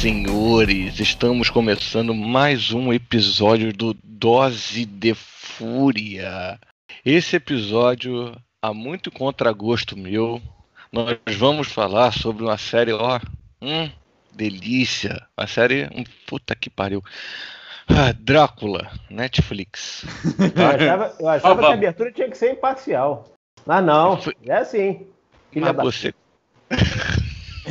Senhores, estamos começando mais um episódio do Dose de Fúria. Esse episódio, a muito contragosto meu, nós vamos falar sobre uma série, ó, hum, delícia. A série, hum, puta que pariu. Ah, Drácula, Netflix. Eu achava, eu achava que a abertura tinha que ser imparcial. Ah, não. É assim. Filha Mas da, você,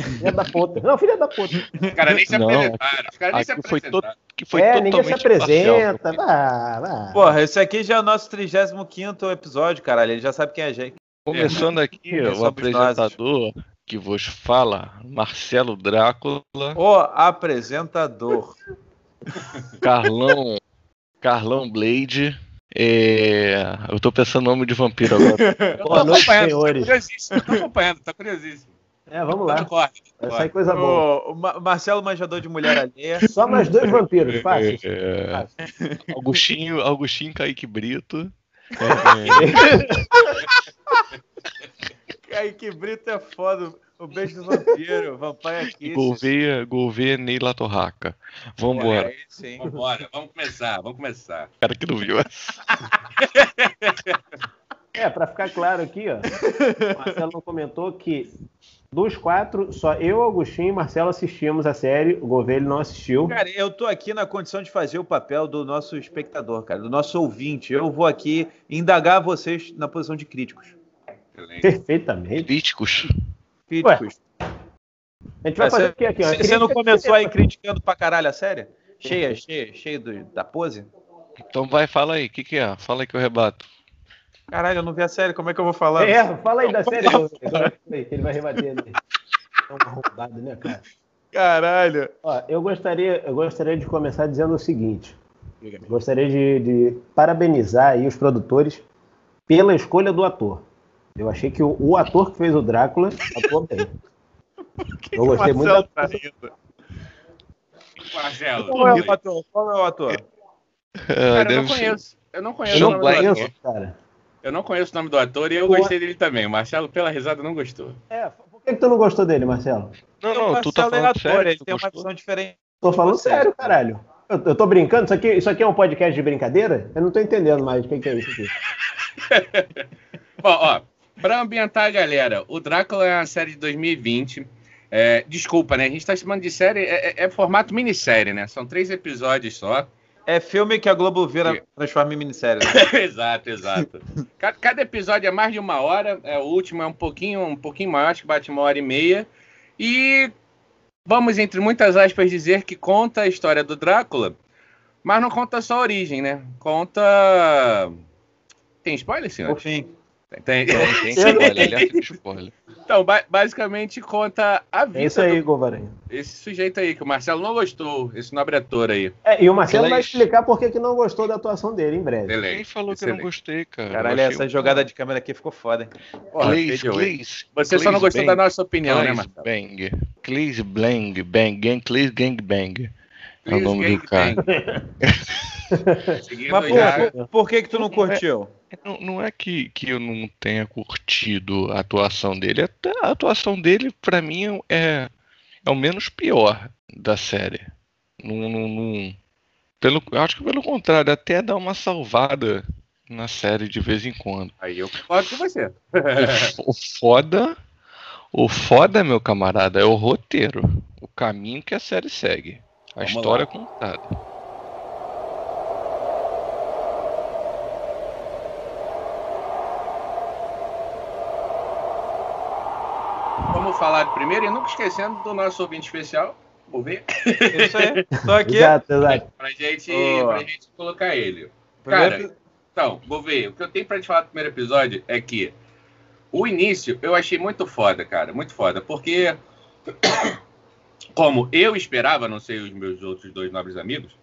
filha da puta. Não, filha da puta. Os caras nem se apresentaram. Os caras nem se apresentaram. que foi é, ninguém se apresenta. Vá, vá. Porra, esse aqui já é o nosso 35 episódio, caralho. Ele já sabe quem é a gente. Começando aqui, Somos o apresentador que vos fala, Marcelo Drácula, O apresentador. Carlão, Carlão Blade. É... Eu tô pensando no nome de vampiro agora. Eu Boa tô noite, acompanhando, senhores. Tô curiosíssimo, tô acompanhando, tá curiosíssimo. É, vamos lá. Vai sair corte. coisa boa. O, o Ma- Marcelo Manjador de Mulher Alheia. Só mais dois vampiros, fácil. É, Augustinho, Augustinho Kaique Brito. É, Aí que Brito é foda. O beijo do vampiro. Vampire aqui. Gouveia, Gouveia Neila Torraca. Vambora. Aí sim. Vambora, vamos começar, vamos começar. Cara que não viu. É, pra ficar claro aqui, ó. O Marcelo não comentou que dos quatro, só eu, Agostinho e Marcelo assistimos a série. O Gouveia não assistiu. Cara, eu tô aqui na condição de fazer o papel do nosso espectador, cara, do nosso ouvinte. Eu vou aqui indagar vocês na posição de críticos. Excelente. Perfeitamente. Críticos. Críticos. A gente vai Mas fazer você- o quê aqui? Você não começou aí criticando pra caralho a série? Cheia, cheia, cheia do- da pose? Então vai, fala aí, o que, que é? Fala aí que eu rebato. Caralho, eu não vi a série, como é que eu vou falar? É, fala aí da série. Ele vai rebater ali. É um arrombado, né, cara? Caralho. Ó, eu gostaria, eu gostaria de começar dizendo o seguinte. Gostaria de, de parabenizar aí os produtores pela escolha do ator. Eu achei que o, o ator que fez o Drácula atuou bem. Eu gostei muito da tá? Marcelo, Qual é o ator? Qual é o ator? É, cara, eu não conheço. Eu não conheço Blanc. ator. conheço, cara. Eu não conheço o nome do ator e eu Pô. gostei dele também. O Marcelo, pela risada, não gostou. É, por que, que tu não gostou dele, Marcelo? Não, não, tu tá Marcelo é falando ator, sério. ele tem uma gostou? visão diferente. Tô falando Você. sério, caralho. Eu, eu tô brincando? Isso aqui, isso aqui é um podcast de brincadeira? Eu não tô entendendo mais o que, que é isso aqui. Bom, ó, pra ambientar a galera, o Drácula é uma série de 2020. É, desculpa, né? A gente tá chamando de série, é, é- é formato minissérie, né? São três episódios só. É filme que a Globo vira, transforma em minissérie. né? exato, exato. Ca- Cada episódio é mais de uma hora. É, o último é um pouquinho, um pouquinho maior, acho que bate uma hora e meia. E vamos, entre muitas aspas, dizer que conta a história do Drácula, mas não conta só a origem, né? Conta. Tem spoiler, senhor? Por fim. Tem. Não, tem spoiler, alerta de spoiler. Então, ba- basicamente conta a É vida isso aí, do- Govaranho. esse sujeito aí, que o Marcelo não gostou, esse nobre ator aí. É, e o Marcelo vai Inglês. explicar por que, que não gostou da atuação dele em breve. Quem Excelente. falou que eu não excelente. gostei, cara? Caralho, essa um- jogada de câmera aqui ficou foda, hein? Porra, feio. Glaze, Você só não gostou Bang. da nossa opinião, né, Glaze Marcelo? Bang. Glaze Bang, Bang, Gang, Glaze Gang Bang. É o nome do cara. Mas já. por, por que que tu não curtiu? Não, não é que, que eu não tenha curtido a atuação dele. Até a atuação dele, pra mim, é, é o menos pior da série. Não, não, não- pelo, eu acho que pelo contrário, até dá uma salvada na série de vez em quando. Aí eu concordo com você. O, o foda, o foda, meu camarada, é o roteiro, o caminho que a série segue, a Vamos história lá. contada. Falar primeiro e nunca esquecendo do nosso ouvinte especial, vou ver, Isso aí. Tô aqui. Exato, exato. pra gente, pra gente colocar ele. Primeiro- Cara, Então, vou ver. O que eu tenho pra te falar do primeiro episódio é que o início eu achei muito foda, cara. Muito foda. Porque, como eu esperava, não sei os meus outros dois nobres amigos,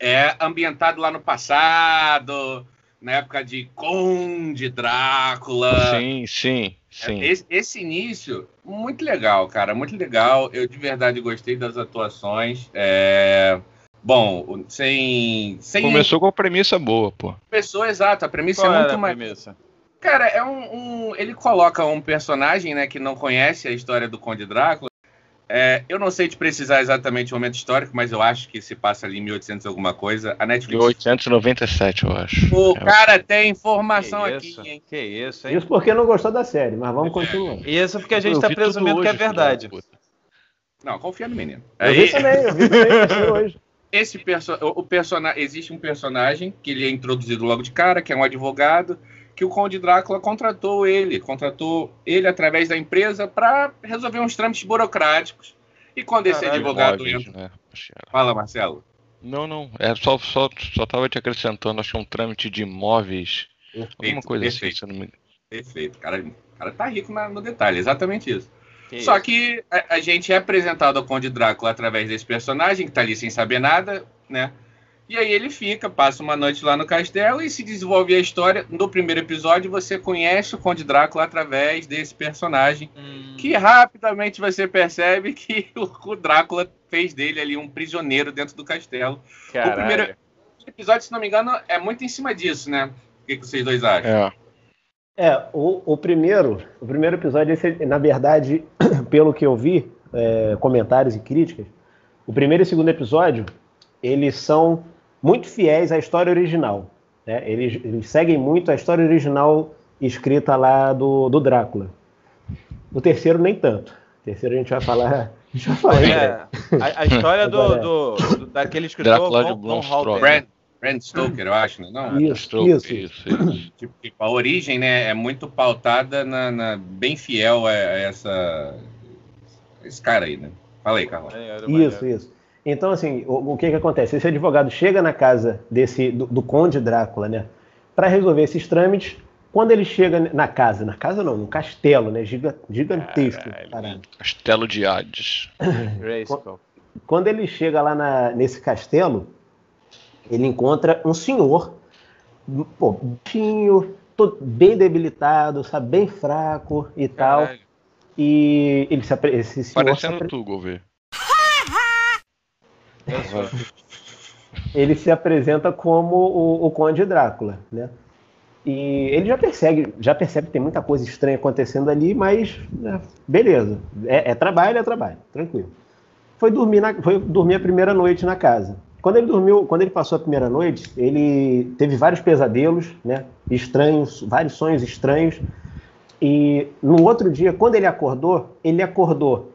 é ambientado lá no passado, na época de Conde Drácula. Sim, sim, sim. Esse, esse início, muito legal, cara, muito legal. Eu de verdade gostei das atuações. É, Bom, sem. sem Começou com a premissa boa, pô. pessoa exata, a premissa Qual é muito mais. premissa? Cara, é um, um- Ele coloca um personagem, né, que não conhece a história do Conde Drácula. É, eu não sei te precisar exatamente o momento histórico, mas eu acho que se passa ali em 1800 alguma coisa. A Netflix. 1897, eu acho. O é. cara tem informação aqui, hein? Que isso, hein? Isso porque não gostou da série, mas vamos continuar. Isso porque a gente está presumindo que é verdade. Não, confia no menino. Eu vi também, eu vi também hoje. Esse perso o personagem existe um personagem que ele é introduzido logo de cara, que é um advogado que o Conde Drácula contratou ele, contratou ele através da empresa para resolver uns trâmites burocráticos. E quando Caralho, esse advogado móveis, entra... né? Fala, Marcelo. Não, não. É só, só, só tava te acrescentando, acho que é um trâmite de imóveis. Perfeito, alguma coisa assim, perfeito. assim, se não me... Perfeito. O cara, o cara tá rico na, no detalhe, exatamente isso. Que Só isso? que a, a, gente é apresentado ao Conde Drácula através desse personagem que tá ali sem saber nada, né? E aí ele fica, passa uma noite lá no castelo e se desenvolve a história. No primeiro episódio, você conhece o Conde Drácula através desse personagem, hum. que rapidamente você percebe que o, Drácula fez dele ali um prisioneiro dentro do castelo. Caralho. O primeiro episódio, se não me engano, é muito em cima disso, né? O que, que vocês dois acham? É. É, o, o primeiro, o primeiro episódio, esse, na verdade, pelo que eu vi, é, comentários e críticas, o primeiro e o segundo episódio, eles são muito fiéis à história original. Né? Eles, eles, seguem muito a história original escrita lá do, do Drácula. O terceiro, nem tanto. O terceiro a gente vai falar. Vai falar é, a, a, história do, do, do, daquele escritor Drácula de Blomstroth. Brand, Brand Stoker, eu acho, né? Não, isso, isso, isso, isso. Tipo, tipo, a origem né, é muito pautada na, na bem fiel a, a essa esse cara aí, né? Fala aí, Carlos. Isso, isso. Então, assim, o, o, que que acontece? Esse advogado chega na casa desse do, do Conde Drácula, né, para resolver esses trâmites. Quando ele chega na casa, na casa não, no castelo, né, gigantesco, Caralho, castelo de Hades. quando, quando ele chega lá na, nesse castelo, ele encontra um senhor, pô, baixinho, bem debilitado, sabe, bem fraco e Caralho. tal. E ele se esse senhor Parecendo se tu, Gouveia. Ele se apresenta como o, o, Conde Drácula, né? E ele já percebe, já percebe que tem muita coisa estranha acontecendo ali, mas né, beleza, é, é, trabalho, é trabalho, tranquilo. Foi dormir, na, foi dormir a primeira noite na casa. Quando ele dormiu, quando ele passou a primeira noite, ele teve vários pesadelos, né? Estranhos, vários sonhos estranhos. E no outro dia, quando ele acordou, ele acordou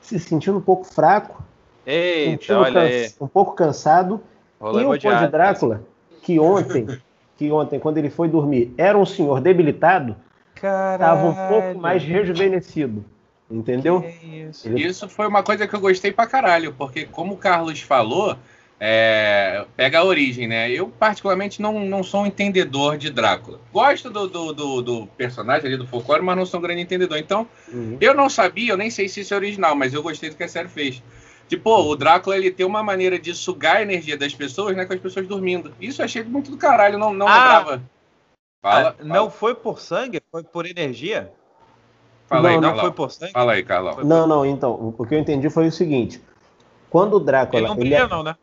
se sentindo um pouco fraco, Eita, olha aí. um pouco cansado. E o Conde Drácula, que ontem, que ontem, quando ele foi dormir, era um senhor debilitado, estava um pouco mais rejuvenescido. Entendeu? Isso? Ele... isso foi uma coisa que eu gostei pra caralho, porque como o Carlos falou, é, pega a origem, né? Eu, particularmente, não, não sou um entendedor de Drácula. Gosto do, do, do, do personagem ali do folclore, mas não sou um grande entendedor. Então, uhum. eu não sabia, eu nem sei se isso é original, mas eu gostei do que a série fez. Tipo, o Drácula ele tem uma maneira de sugar a energia das pessoas, né? Com as pessoas dormindo. Isso eu achei muito do caralho, não, não ah, lembrava. Fala, ah, Não foi por sangue, foi por energia? Fala não, aí, não foi por sangue? Fala aí, Carlão. Não, não, então, o que eu entendi foi o seguinte. Quando o Drácula. Ele não brilha, ele é... não, né?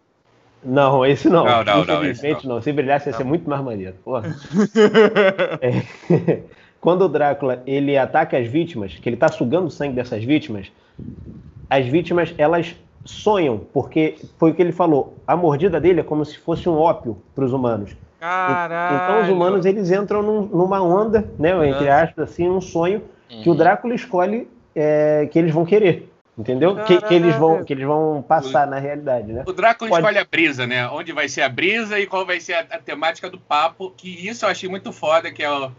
Não, esse não. Não, não, não, esse não. Se brilhasse, ia ser muito mais maneiro. é. Quando o Drácula ele ataca as vítimas, que ele está sugando o sangue dessas vítimas, as vítimas elas sonham, porque foi o que ele falou. A mordida dele é como se fosse um ópio para os humanos. Caralho. Então os humanos eles entram num, numa onda, né, entre aspas, assim, um sonho uhum. que o Drácula escolhe é, que eles vão querer. Entendeu? Que, que, eles vão, que eles vão passar o, na realidade, né? O Drácula Pode... escolhe a brisa, né? Onde vai ser a brisa e qual vai ser a, a temática do papo. Que isso eu achei muito foda, que é o,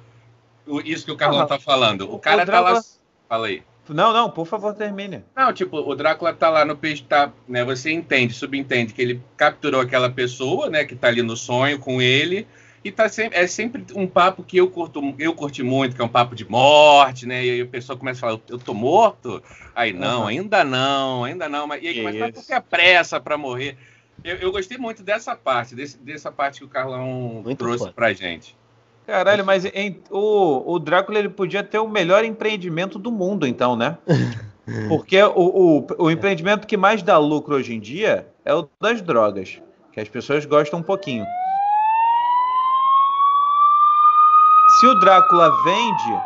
o isso que o Carlão uhum. tá falando. O cara o Drácula... tá lá. Fala aí. Não, não, por favor, termine. Não, tipo, o Drácula tá lá no peixe, tá, né? Você entende, subentende que ele capturou aquela pessoa, né, que tá ali no sonho com ele, e tá sempre, é sempre um papo que eu curto, eu curti muito, que é um papo de morte, né? E aí a pessoa começa a falar, eu tô morto? Aí, não, uhum. ainda não, ainda não, mas e aí começa a ter pressa para morrer. Eu, eu, gostei muito dessa parte, desse, dessa parte que o Carlão muito trouxe bom. pra gente. Caralho, mas em, o, o Drácula ele podia ter o melhor empreendimento do mundo, então, né? Porque o, o, o empreendimento que mais dá lucro hoje em dia é o das drogas, que as pessoas gostam um pouquinho. Se o Drácula vende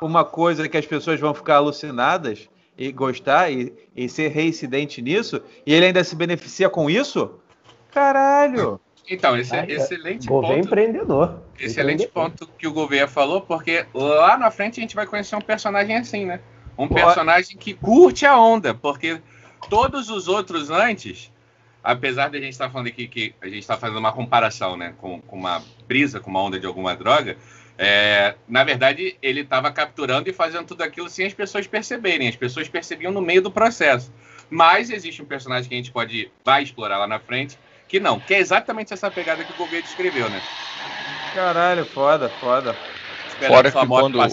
uma coisa que as pessoas vão ficar alucinadas, e gostar e, e ser reincidente nisso, e ele ainda se beneficia com isso? Caralho! Então, esse é excelente Gouveia ponto. empreendedor. Excelente empreendedor. ponto que o Gouveia falou, porque lá na frente a gente vai conhecer um personagem assim, né? Um personagem que curte a onda, porque todos os outros antes, apesar de a gente estar tá falando aqui que a gente está fazendo uma comparação, né, com, com, uma brisa, com uma onda de alguma droga, é, na verdade ele estava capturando e fazendo tudo aquilo sem as pessoas perceberem. As pessoas percebiam no meio do processo. Mas existe um personagem que a gente pode vai explorar lá na frente, que não, que é exatamente essa pegada que o Gouveia descreveu, né? Caralho, foda, foda. Fora que quando o, o,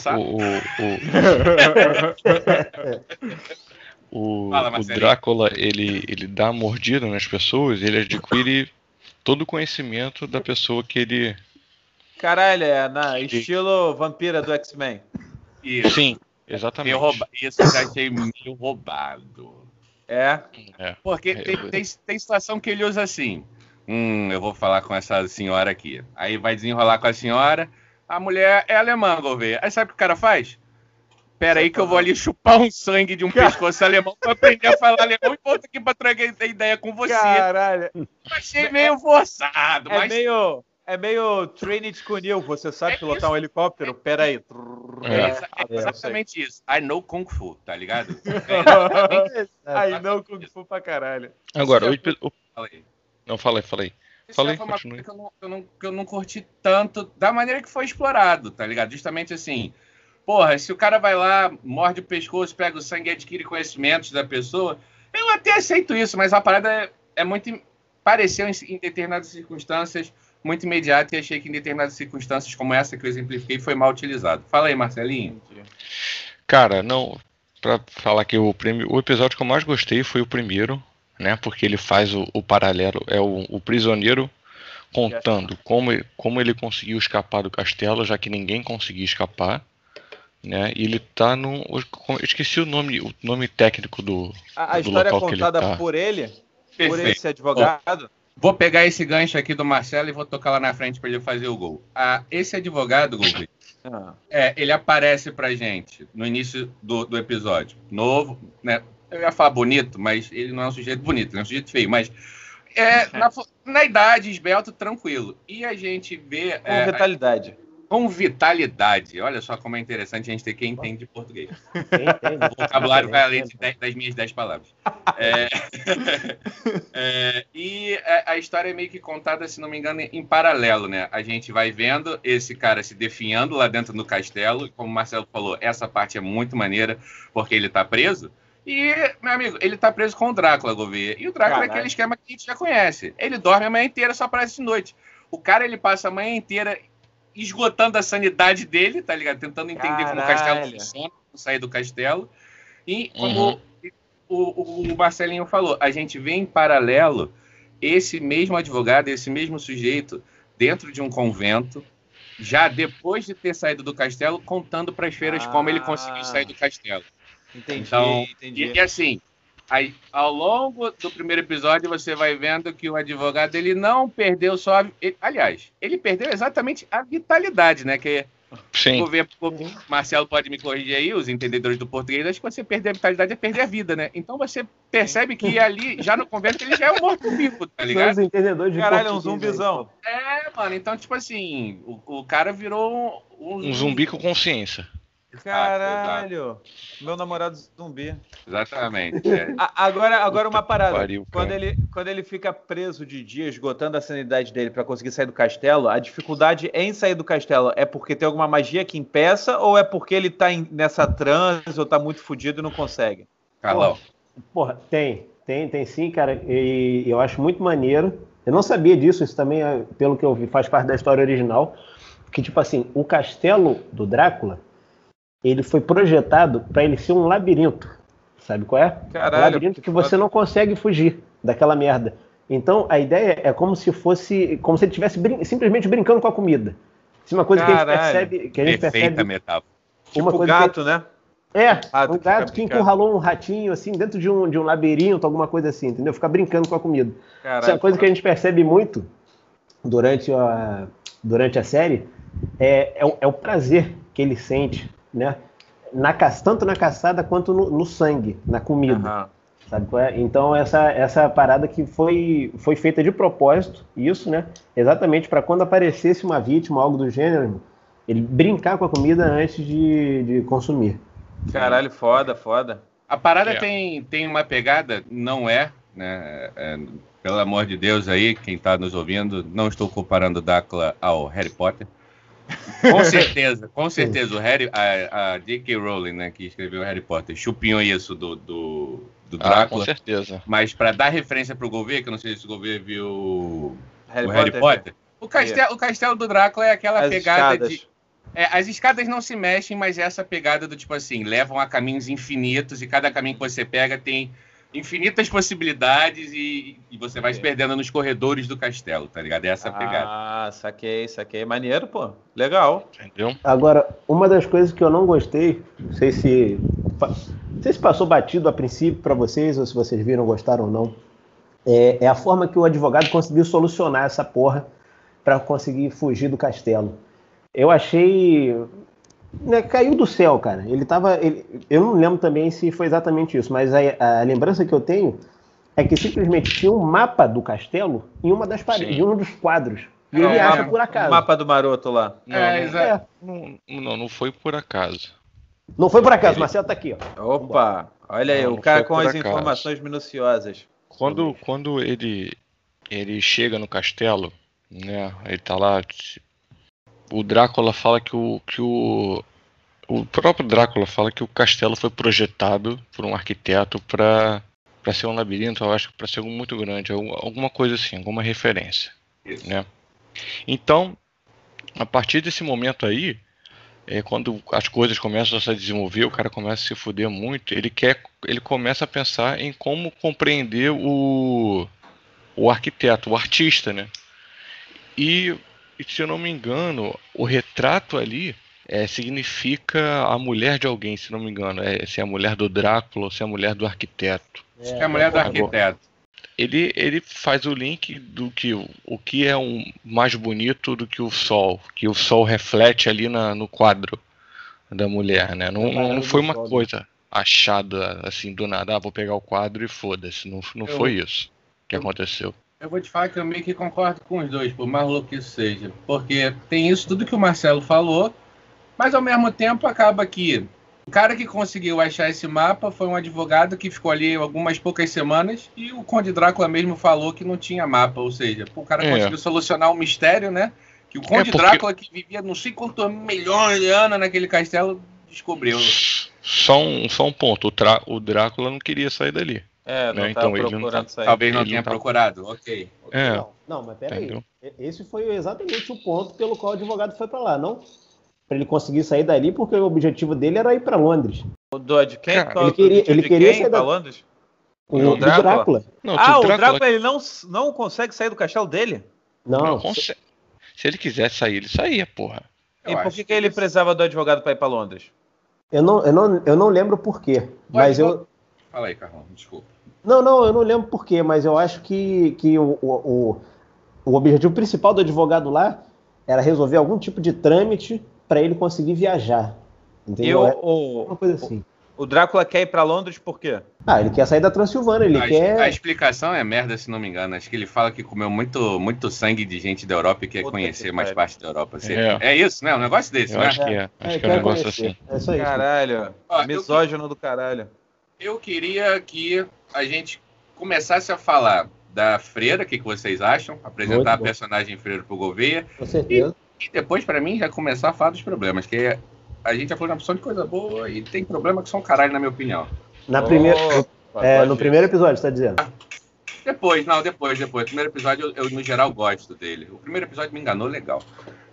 o, Fala, o, Drácula ele, ele dá mordida nas pessoas, ele adquire todo o conhecimento da pessoa que ele. Caralho, é na estilo vampira do X-Men. Sim, exatamente. Rouba... Isso eu já achei meio roubado. É. é. Porque tem, tem, tem situação que ele usa assim. Hum, eu vou falar com essa senhora aqui. Aí vai desenrolar com a senhora. A mulher é alemã, Gouveia. Aí sabe o que o cara faz? Pera aí que eu vou ali chupar um sangue de um pescoço alemão pra aprender a falar alemão e volto aqui pra trocar ideia com você. Caralho. Achei meio forçado, é mas... Meio, é meio Trinity Kunil. Você sabe é pilotar isso. um helicóptero? Pera aí. É, é exatamente isso. I know Kung Fu, tá ligado? É I know Kung Fu pra caralho. Agora, o... Não, falei, falei. Falei, foi uma coisa que eu, não, que, eu não, que eu não curti tanto da maneira que foi explorado, tá ligado? Justamente assim, porra, se o cara vai lá, morde o pescoço, pega o sangue e adquire conhecimentos da pessoa, eu até aceito isso, mas a parada é, é muito. pareceu em, em, determinadas circunstâncias muito imediata e achei que em determinadas circunstâncias como essa que eu exemplifiquei foi mal utilizado. Fala aí, Marcelinho. Cara, não. Pra falar que o, prêmio, o episódio que eu mais gostei foi o primeiro, né? Porque ele faz o, o paralelo, é o, o, prisioneiro contando como, como ele conseguiu escapar do castelo, já que ninguém conseguia escapar, né? E ele tá no, esqueci o nome, o nome técnico do, a, a do história local contada que ele tá. por ele, Perfeito. por esse advogado. Vou pegar esse gancho aqui do Marcelo e vou tocar lá na frente para ele fazer o gol. Ah, esse advogado, Gol, ah. é, ele aparece pra gente no início do, do episódio. Novo, né? eu ia falar bonito, mas ele não é um sujeito bonito, ele é um sujeito feio, mas é, na, na, idade, esbelto, tranquilo. E a gente vê. Com é, vitalidade. Com vitalidade. Olha só como é interessante a gente ter quem entende de português. o vocabulário vai além de das minhas dez palavras. É, é, e a história é meio que contada, se não me engano, em paralelo, né? A gente vai vendo esse cara se definhando lá dentro do castelo. Como o Marcelo falou, essa parte é muito maneira, porque ele está preso. E, meu amigo, ele tá preso com o Drácula, Gouveia. E o Drácula Caralho. é aquele esquema que a gente já conhece. Ele dorme a manhã inteira, só aparece de noite. O cara, ele passa a manhã inteira esgotando a sanidade dele, tá ligado? Tentando entender Caralho. como o castelo funciona, sair do castelo. E como uhum. o, o, o Marcelinho falou, a gente vê em paralelo esse mesmo advogado, esse mesmo sujeito, dentro de um convento, já depois de ter saído do castelo, contando para as feiras ah. como ele conseguiu sair do castelo. Entendi, então, entendi. E, e assim, aí, ao longo do primeiro episódio, você vai vendo que o advogado ele não perdeu só. A, ele, aliás, ele perdeu exatamente a vitalidade, né? Que Sim. O Marcelo pode me corrigir aí, os entendedores do português, acho que você perder a vitalidade é perder a vida, né? Então você percebe que ali, já no convento, ele já é um morto-vivo, tá ligado? Os entendedores de Caralho, é um zumbizão. É, mano, então, tipo assim, o, o cara virou um, um zumbi com consciência. Caralho! Meu namorado zumbi. Exatamente. É. agora, agora uma parada. Pariu, quando, ele, quando ele fica preso de dia, esgotando a sanidade dele para conseguir sair do castelo, a dificuldade em sair do castelo é porque tem alguma magia que impeça ou é porque ele tá em, nessa transe ou tá muito fodido e não consegue? Carlão. Porra, tem. Tem, tem sim, cara. E eu acho muito maneiro. Eu não sabia disso, isso também, é, pelo que eu vi, faz parte da história original. Que, tipo assim, o castelo do Drácula ele foi projetado para ele ser um labirinto. Sabe qual é? Caralho, um labirinto que você não consegue fugir daquela merda. Então a ideia é como se fosse, como se ele estivesse brin simplesmente brincando com a comida. Isso é uma coisa Caralho. que a gente percebe, que a gente Perfeita percebe. metáfora. Tipo uma coisa gato, que... né? É, ah, um gato que encurralou um ratinho assim dentro de um, de um labirinto, alguma coisa assim, entendeu? Ficar brincando com a comida. Caralho, Isso é uma coisa que a gente percebe muito durante a, durante a série, é, é, é o prazer que ele sente né? na, tanto na caçada quanto no, no sangue, na comida. Uhum. Sabe qual é? Então, essa, essa parada que foi, foi feita de propósito, isso, né? Exatamente para quando aparecesse uma vítima, algo do gênero, ele brincar com a comida antes de, de consumir. Caralho, foda, foda. A parada é. tem, tem uma pegada, não é, né? É, pelo amor de Deus aí, quem está nos ouvindo, não estou comparando Drácula ao Harry Potter. Com certeza, com certeza, o Harry, a, a J.K. Rowling, né, que escreveu Harry Potter, chupinhou isso do, do, do Drácula. Ah, com certeza. Mas para dar referência para o Gouveia, que eu não sei se o Gouveia viu Harry o Harry Potter, Potter o, castelo, o castelo do Drácula é aquela As pegada escadas. de... É, as escadas não se mexem, mas é essa pegada do tipo assim, levam a caminhos infinitos e cada caminho que você pega tem infinitas possibilidades e, e você vai se perdendo nos corredores do castelo, tá ligado? É essa a pegada. Ah, saquei, saquei. Maneiro, pô. Legal. Entendeu? Agora, uma das coisas que eu não gostei, não sei se. Não sei se passou batido a princípio para vocês, ou se vocês viram, gostaram ou não. É, é a forma que o advogado conseguiu solucionar essa porra para conseguir fugir do castelo. Eu achei né, caiu do céu, cara. Ele tava. Ele, eu não lembro também se foi exatamente isso, mas a, a, lembrança que eu tenho é que simplesmente tinha um mapa do castelo em uma das paredes, em um dos quadros. E ele acha por acaso. O mapa do maroto lá. Não, é, é. Não, não, não, foi por acaso. Não foi por acaso, ele... Marcelo tá aqui, ó. Opa, olha aí, não, o cara com as acaso. informações minuciosas. Quando, quando ele, ele chega no castelo, né? Ele tá lá o Drácula fala que o, que o o próprio Drácula fala que o castelo foi projetado por um arquiteto para para ser um labirinto, eu acho que para ser algo muito grande, alguma coisa assim, alguma referência, Isso. né? Então, a partir desse momento aí, é, quando as coisas começam a se desenvolver, o cara começa a se fuder muito, ele quer, ele começa a pensar em como compreender o, o arquiteto, o artista, né? E e se eu não me engano, o retrato ali é, significa a mulher de alguém, se não me engano. É, se é a mulher do Drácula ou se é a mulher do arquiteto. Acho que é a mulher do arquiteto. Ele, ele faz o link do que o que é um mais bonito do que o sol, que o sol reflete ali na, no quadro da mulher, né? Não, não, não foi uma coisa achada assim do nada, ah, vou pegar o quadro e foda-se. Não, não eu, foi isso que aconteceu. Eu vou te falar que eu meio que concordo com os dois, por mais louco que isso seja. Porque tem isso tudo que o Marcelo falou, mas ao mesmo tempo acaba que o cara que conseguiu achar esse mapa foi um advogado que ficou ali algumas poucas semanas e o Conde Drácula mesmo falou que não tinha mapa, ou seja, o cara é. conseguiu solucionar um mistério, né? Que o Conde é porque... Drácula, que vivia não sei quantos milhões de anos naquele castelo, descobriu. Só um, só um ponto, o, o Drácula não queria sair dali. É, não né? então, ele não tá, Talvez não tenha não tá... procurado, ok. É. Não, não, mas peraí. Entendeu? Esse foi exatamente o ponto pelo qual o advogado foi para lá, não? Para ele conseguir sair dali, porque o objetivo dele era ir para Londres. O Dodge quem? Cara, ele queria, ele queria sair da... Londres? O, o Drácula. Drácula. Não, ah, o Drácula, Drácula ele não, não consegue sair do castelo dele? Não. não consegue. Se ele quisesse sair, ele saía, porra. E por que, que ele precisava do advogado para ir para Londres? Eu não, eu, não, eu não lembro por quê, mas eu... Fala aí, Carlão, desculpa. Não, não, eu não lembro por quê, mas eu acho que, que o, o, o objetivo principal do advogado lá era resolver algum tipo de trâmite para ele conseguir viajar. Entendeu? Eu, o, uma coisa assim. O Drácula quer ir para Londres por quê? Ah, ele quer sair da Transilvânia, ele a, quer... A explicação é merda, se não me engano. Acho que ele fala que comeu muito, muito sangue de gente da Europa e quer Puta conhecer que mais parte da Europa. É. é. isso, né? Um negócio desse, eu né? Acho que é. Acho é, que é um negócio conhecer. assim. É isso aí. Caralho. Ó, misógino eu, do caralho. Eu queria que a gente começasse a falar da Freira, o que, que vocês acham? Apresentar a personagem Freira pro Gouveia. Com certeza. E, e, depois, para mim, já começar a falar dos problemas, que a gente já falou uma opção de coisa boa e tem problema que são caralho, na minha opinião. Na primeira, oh, é, no primeiro episódio, você tá dizendo? Depois, não, depois, depois. O primeiro episódio, eu, eu, no geral, gosto dele. O primeiro episódio me enganou legal.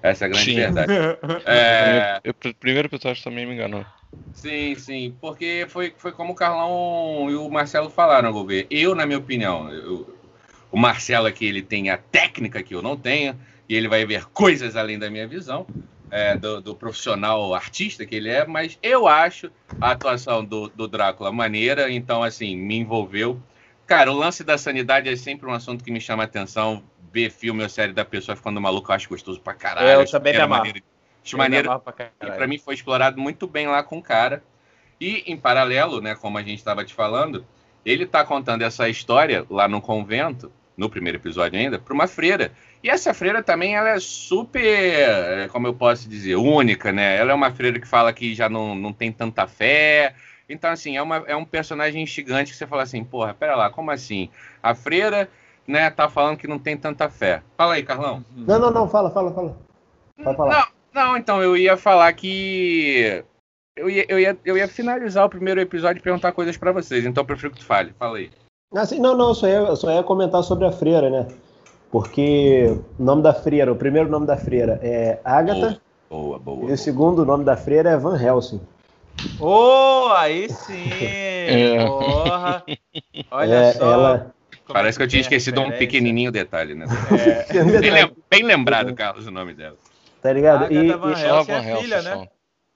Essa é a grande Sim. verdade. É... O primeiro episódio também me enganou. Sim, sim, porque foi, foi como o Carlão e o Marcelo falaram, Gouveia. Eu, na minha opinião, eu, o Marcelo aqui ele tem a técnica que eu não tenho, e ele vai ver coisas além da minha visão, é, do, do, profissional artista que ele é, mas eu acho a atuação do, do Drácula maneira, então, assim, me envolveu. Cara, o lance da sanidade é sempre um assunto que me chama a atenção. Ver filme ou série da pessoa ficando maluco, eu acho gostoso pra caralho. Eu também me amarro. De maneira. Pra, pra mim foi explorado muito bem lá com o cara. E, em paralelo, né, como a gente estava te falando, ele está contando essa história lá no convento, no primeiro episódio ainda, para uma freira. E essa freira também ela é super, como eu posso dizer, única, né? Ela é uma freira que fala que já não, não tem tanta fé. Então, assim, é, uma, é um personagem instigante que você fala assim, porra, pera lá, como assim? A freira, né, tá falando que não tem tanta fé. Fala aí, Carlão. Não, não, não, fala, fala, fala. Pode falar. Não, não, então, eu ia falar que eu ia, eu, ia, eu ia finalizar o primeiro episódio e perguntar coisas para vocês, então eu prefiro que tu fale. Fala aí. Assim, não, não, só ia, só ia comentar sobre a freira, né? Porque o nome da freira, o primeiro nome da freira é Agatha. Boa, boa, boa. E o segundo nome da freira é Van Helsing. Oh, aí sim! É. Porra! Olha É, só. ela- Parece que eu tinha esquecido um pequenininho detalhe, né? É, Bem, lem- bem lembrado, Carlos, o nome dela. Tá ligado? E, Agatha Van e- Só Helsing é Van a filha, né?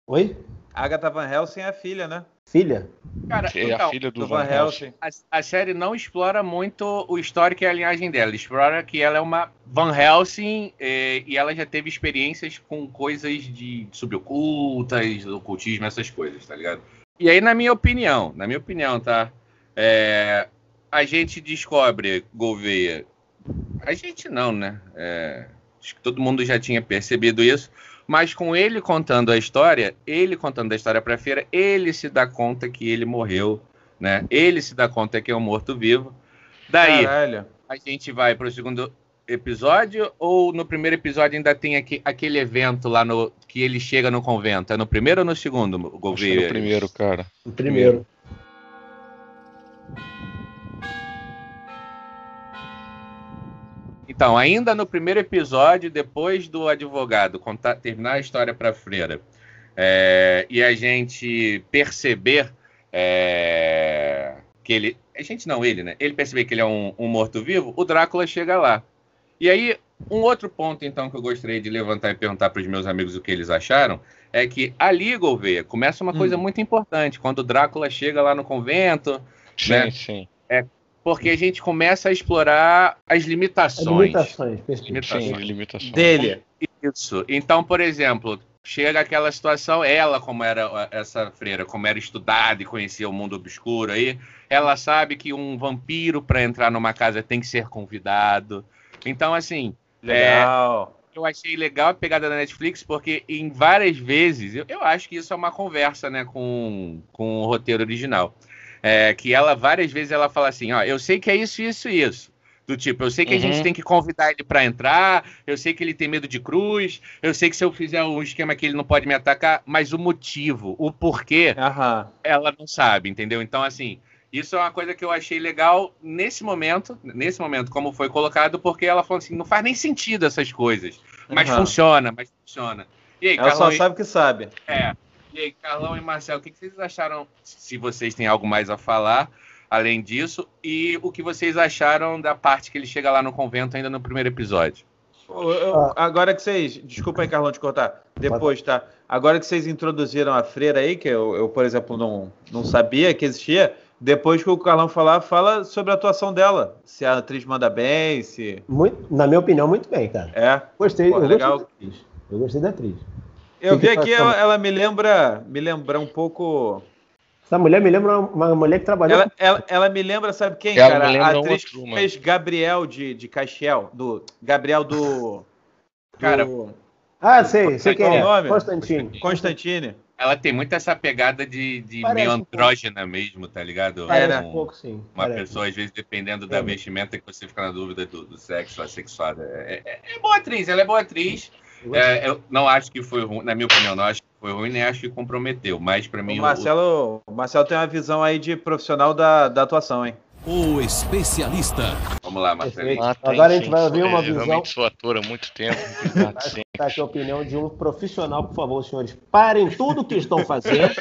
Oi? Agatha Van Helsing é a filha, né? Filha? Cara, É a então, filha do, Do Van Van Helsing. Helsing. a, a série não explora muito o histórico e a linhagem dela. Explora que ela é uma Van Helsing eh, e ela já teve experiências com coisas de subocultas, ocultismo, essas coisas, tá ligado? E aí, na minha opinião, na minha opinião, tá? É, a gente descobre Gouveia. A gente não, né? É, acho que todo mundo já tinha percebido isso. Mas com ele contando a história, ele contando a história pra feira, ele se dá conta que ele morreu, né? Ele se dá conta que é um morto-vivo. Daí, Caralho. a gente vai pro segundo episódio ou no primeiro episódio ainda tem aqui, aquele evento lá no que ele chega no convento? É no primeiro ou no segundo, Acho que é Gouveia? no primeiro, cara. O primeiro. Então, ainda no primeiro episódio, depois do advogado contar, terminar a história para freira é, e a gente perceber é, que ele. A gente não, ele, né? Ele perceber que ele é um, um morto-vivo, o Drácula chega lá. E aí, um outro ponto, então, que eu gostaria de levantar e perguntar para os meus amigos o que eles acharam é que ali, Gouveia, começa uma coisa muito importante. Quando o Drácula chega lá no convento, Sim, Né? sim. Porque a gente começa a explorar as As limitações. limitações. Sim, Limitações. Dele. Isso. Então, por exemplo, chega aquela situação, ela, como era essa freira, como era estudada e conhecia o mundo obscuro aí, ela sabe que um vampiro, para entrar numa casa, tem que ser convidado. Então, assim, Legal. eu achei legal a pegada da Netflix, porque em várias vezes, eu, eu acho que isso é uma conversa, né, com, com o roteiro original. É, que ela, várias vezes, ela fala assim, ó, eu sei que é isso, isso e isso. Do tipo, eu sei que a Uhum. gente tem que convidar ele pra entrar, eu sei que ele tem medo de cruz, eu sei que se eu fizer um esquema que ele não pode me atacar, mas o motivo, o porquê, Aham. ela não sabe, entendeu? Então, assim, isso é uma coisa que eu achei legal nesse momento, nesse momento, como foi colocado, porque ela falou assim, não faz nem sentido essas coisas, mas Aham. funciona, mas funciona. E aí, Ela Carlão, só sabe o que sabe. é. E aí, Carlão e Marcelo, o que que vocês acharam, se vocês têm algo mais a falar, além disso, e o que vocês acharam da parte que ele chega lá no convento ainda no primeiro episódio? Eu- eu- agora que vocês. Desculpa aí, Carlão, te cortar. Depois, tá? Agora que vocês introduziram a freira aí, que eu, eu, por exemplo, não, não sabia que existia. Depois que o Carlão falar, fala sobre a atuação dela. Se a atriz manda bem, se. Muito, na minha opinião, muito bem, cara. É. Gostei, Pô, eu legal. gostei da atriz. Eu gostei da atriz. Eu vi aqui, ela, ela me lembra. Me lembra um pouco. Essa mulher me lembra uma, uma mulher que trabalhou Ela, ela, ela me lembra, sabe quem, Ela cara? a uma atriz que fez Gabriel de, de Caxiel. Do, Gabriel do. Cara, do Ah, sei, sei quem Qual o é. nome? Constantine. Constantine. Ela tem muito essa pegada de, de Parece meio um andrógena mesmo, tá ligado? Parece É, Um- um pouco, sim. Uma Parece. pessoa, às vezes, dependendo da É. vestimenta, que você fica na dúvida do, do sexo assexuada. É, é, é boa atriz, ela é boa atriz. Gostei. É, eu não acho que foi ruim, na minha opinião, não acho que foi ruim, nem acho que comprometeu. Mas pra O mim, o- Marcelo, o Marcelo tem uma visão aí de profissional da, da atuação, hein? O especialista. vamos lá, Marcelo. Ah, tem Agora a gente sim, vai ouvir uma é, visão- Realmente sou ator há muito tempo. Tá aqui a opinião de um profissional, por favor, senhores. Parem tudo o que estão fazendo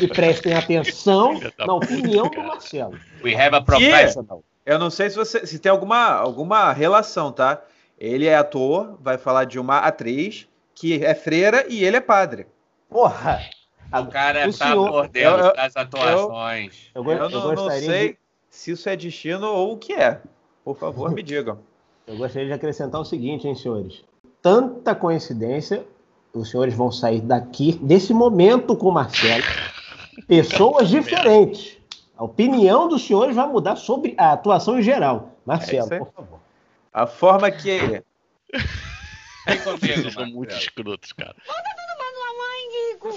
e prestem atenção na opinião do. Marcelo. We have a professional. Eu não sei se você se tem alguma, alguma relação, tá? Ele é ator, vai falar de uma atriz que é freira e ele é padre. Porra! O cara O tá senhor- por dentro eu- eu- das atuações. Eu, go- Eu eu não, não sei de, se isso é destino ou o que é. Por favor, me digam. eu gostaria de acrescentar o seguinte, hein, senhores? Tanta coincidência, os senhores vão sair daqui, desse momento com o Marcelo, Pessoas diferentes. A opinião dos senhores vai mudar sobre a atuação em geral. Marcelo, É por favor. A forma que. Vem comigo, Vocês são muito escrotos, cara.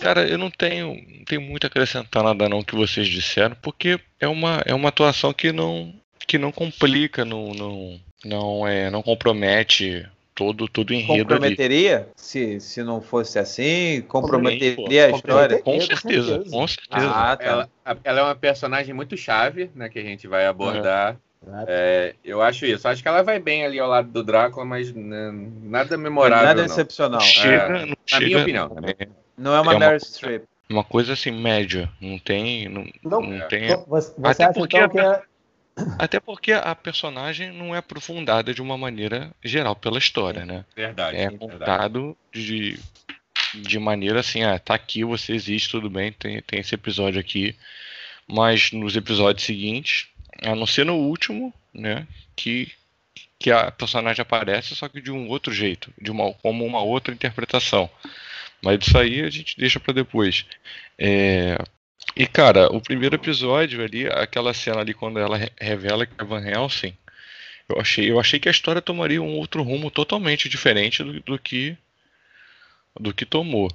Cara, eu não tenho, não tenho muito a acrescentar nada não que vocês disseram, porque é uma, é uma atuação que não, que não complica, não, não, não, é, não compromete todo, todo o enredo ali. Comprometeria? Se, se não fosse assim, comprometeria Sim, a história. Com certeza, com certeza. Ah, tá. Ela, ela é uma personagem muito chave, né, que a gente vai abordar. Exato. É, eu acho isso. Acho que ela vai bem ali ao lado do Drácula, mas né, nada memorável. Nada não. excepcional. chega, é, não na minha chega- opinião. É Não é uma É Streep. uma coisa assim média, não tem, não, Não, não tem. Então, Você, Até acha porque então a- que é. Até porque a personagem não é aprofundada de uma maneira geral pela história, né? Verdade. É verdade. contado de, de maneira assim, ah, tá aqui, você existe, tudo bem, tem, tem esse episódio aqui. Mas nos episódios seguintes, a não ser no último, né, que, que a personagem aparece, só que de um outro jeito, de uma, como uma outra interpretação. Mas isso aí a gente deixa pra depois. É, e cara, o primeiro episódio ali, aquela cena ali quando ela re- revela que é Van Helsing, eu achei, eu achei que a história tomaria um outro rumo totalmente diferente do, do que do que tomou.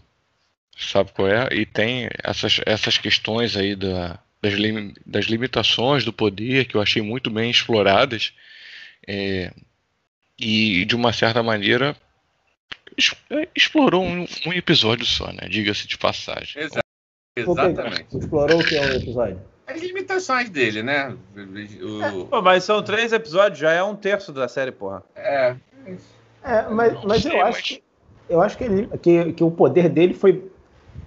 Sabe qual é? E tem essas, essas questões aí da, das, lim- das limitações do poder que eu achei muito bem exploradas. é, e de uma certa maneira es- é, explorou um, um episódio só, né? Diga-se de passagem. Exa- Por que Exatamente. Explorou o que é um episódio? As limitações dele, né? O, Pô, mas são três episódios, já é um terço da série, porra. é, É, mas, mas sei, eu mas- acho que eu acho que, ele, que, que o poder dele foi,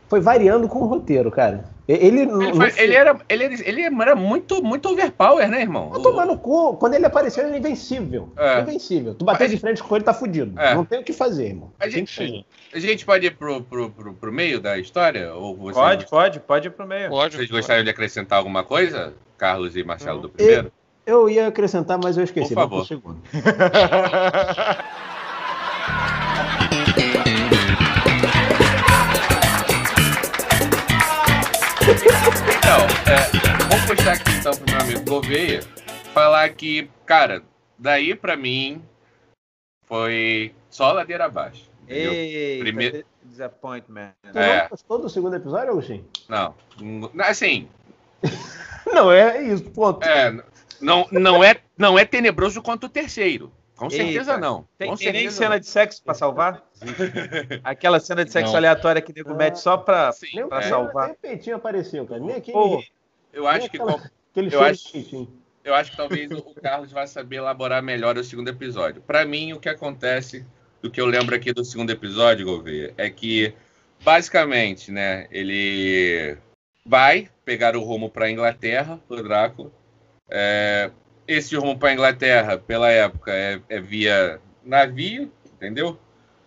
foi variando com o roteiro, cara. Ele, não- ele, não foi- se- ele era, ele, ele era muito, muito overpower, né, irmão? Vai tomar no cu. Quando ele apareceu, ele era invencível. É. Invencível. Tu bater Mas- de frente com ele, tá fudido. É. Não tem o que fazer, irmão. A gente- fazer. A gente pode ir pro, pro, pro, pro meio da história? Ou vocês, Pode, pode, pode ir pro meio. Pode, vocês pode. gostariam de acrescentar alguma coisa, Carlos e Marcelo, do primeiro? Eu ia acrescentar, mas eu esqueci. Por favor. pro é, vou puxar aqui então pro meu amigo Gouveia falar que, cara, daí pra mim foi só ladeira abaixo. Eita, Primeiro- disappointment. Tu É. não gostou do segundo episódio, Agostinho? Não, assim, Não, é isso, ponto. é, não, não, é, não é tenebroso quanto o terceiro. Com certeza Eita. não. Tem, Com tem nem cena não. de sexo pra salvar? Aquela cena de sexo Não. aleatória que nego mete só pra é, nem- salvar. nem o peitinho apareceu, cara. Nem aquele, Pô, eu acho que aquela- aquele eu acho- eu acho que talvez o Carlos vai saber elaborar melhor o segundo episódio. Pra mim, o que acontece, do que eu lembro aqui do segundo episódio, Gouveia, é que, basicamente, né, ele vai pegar o rumo pra Inglaterra, o Drácula. É, esse rumo pra Inglaterra, pela época, é, é via navio, entendeu?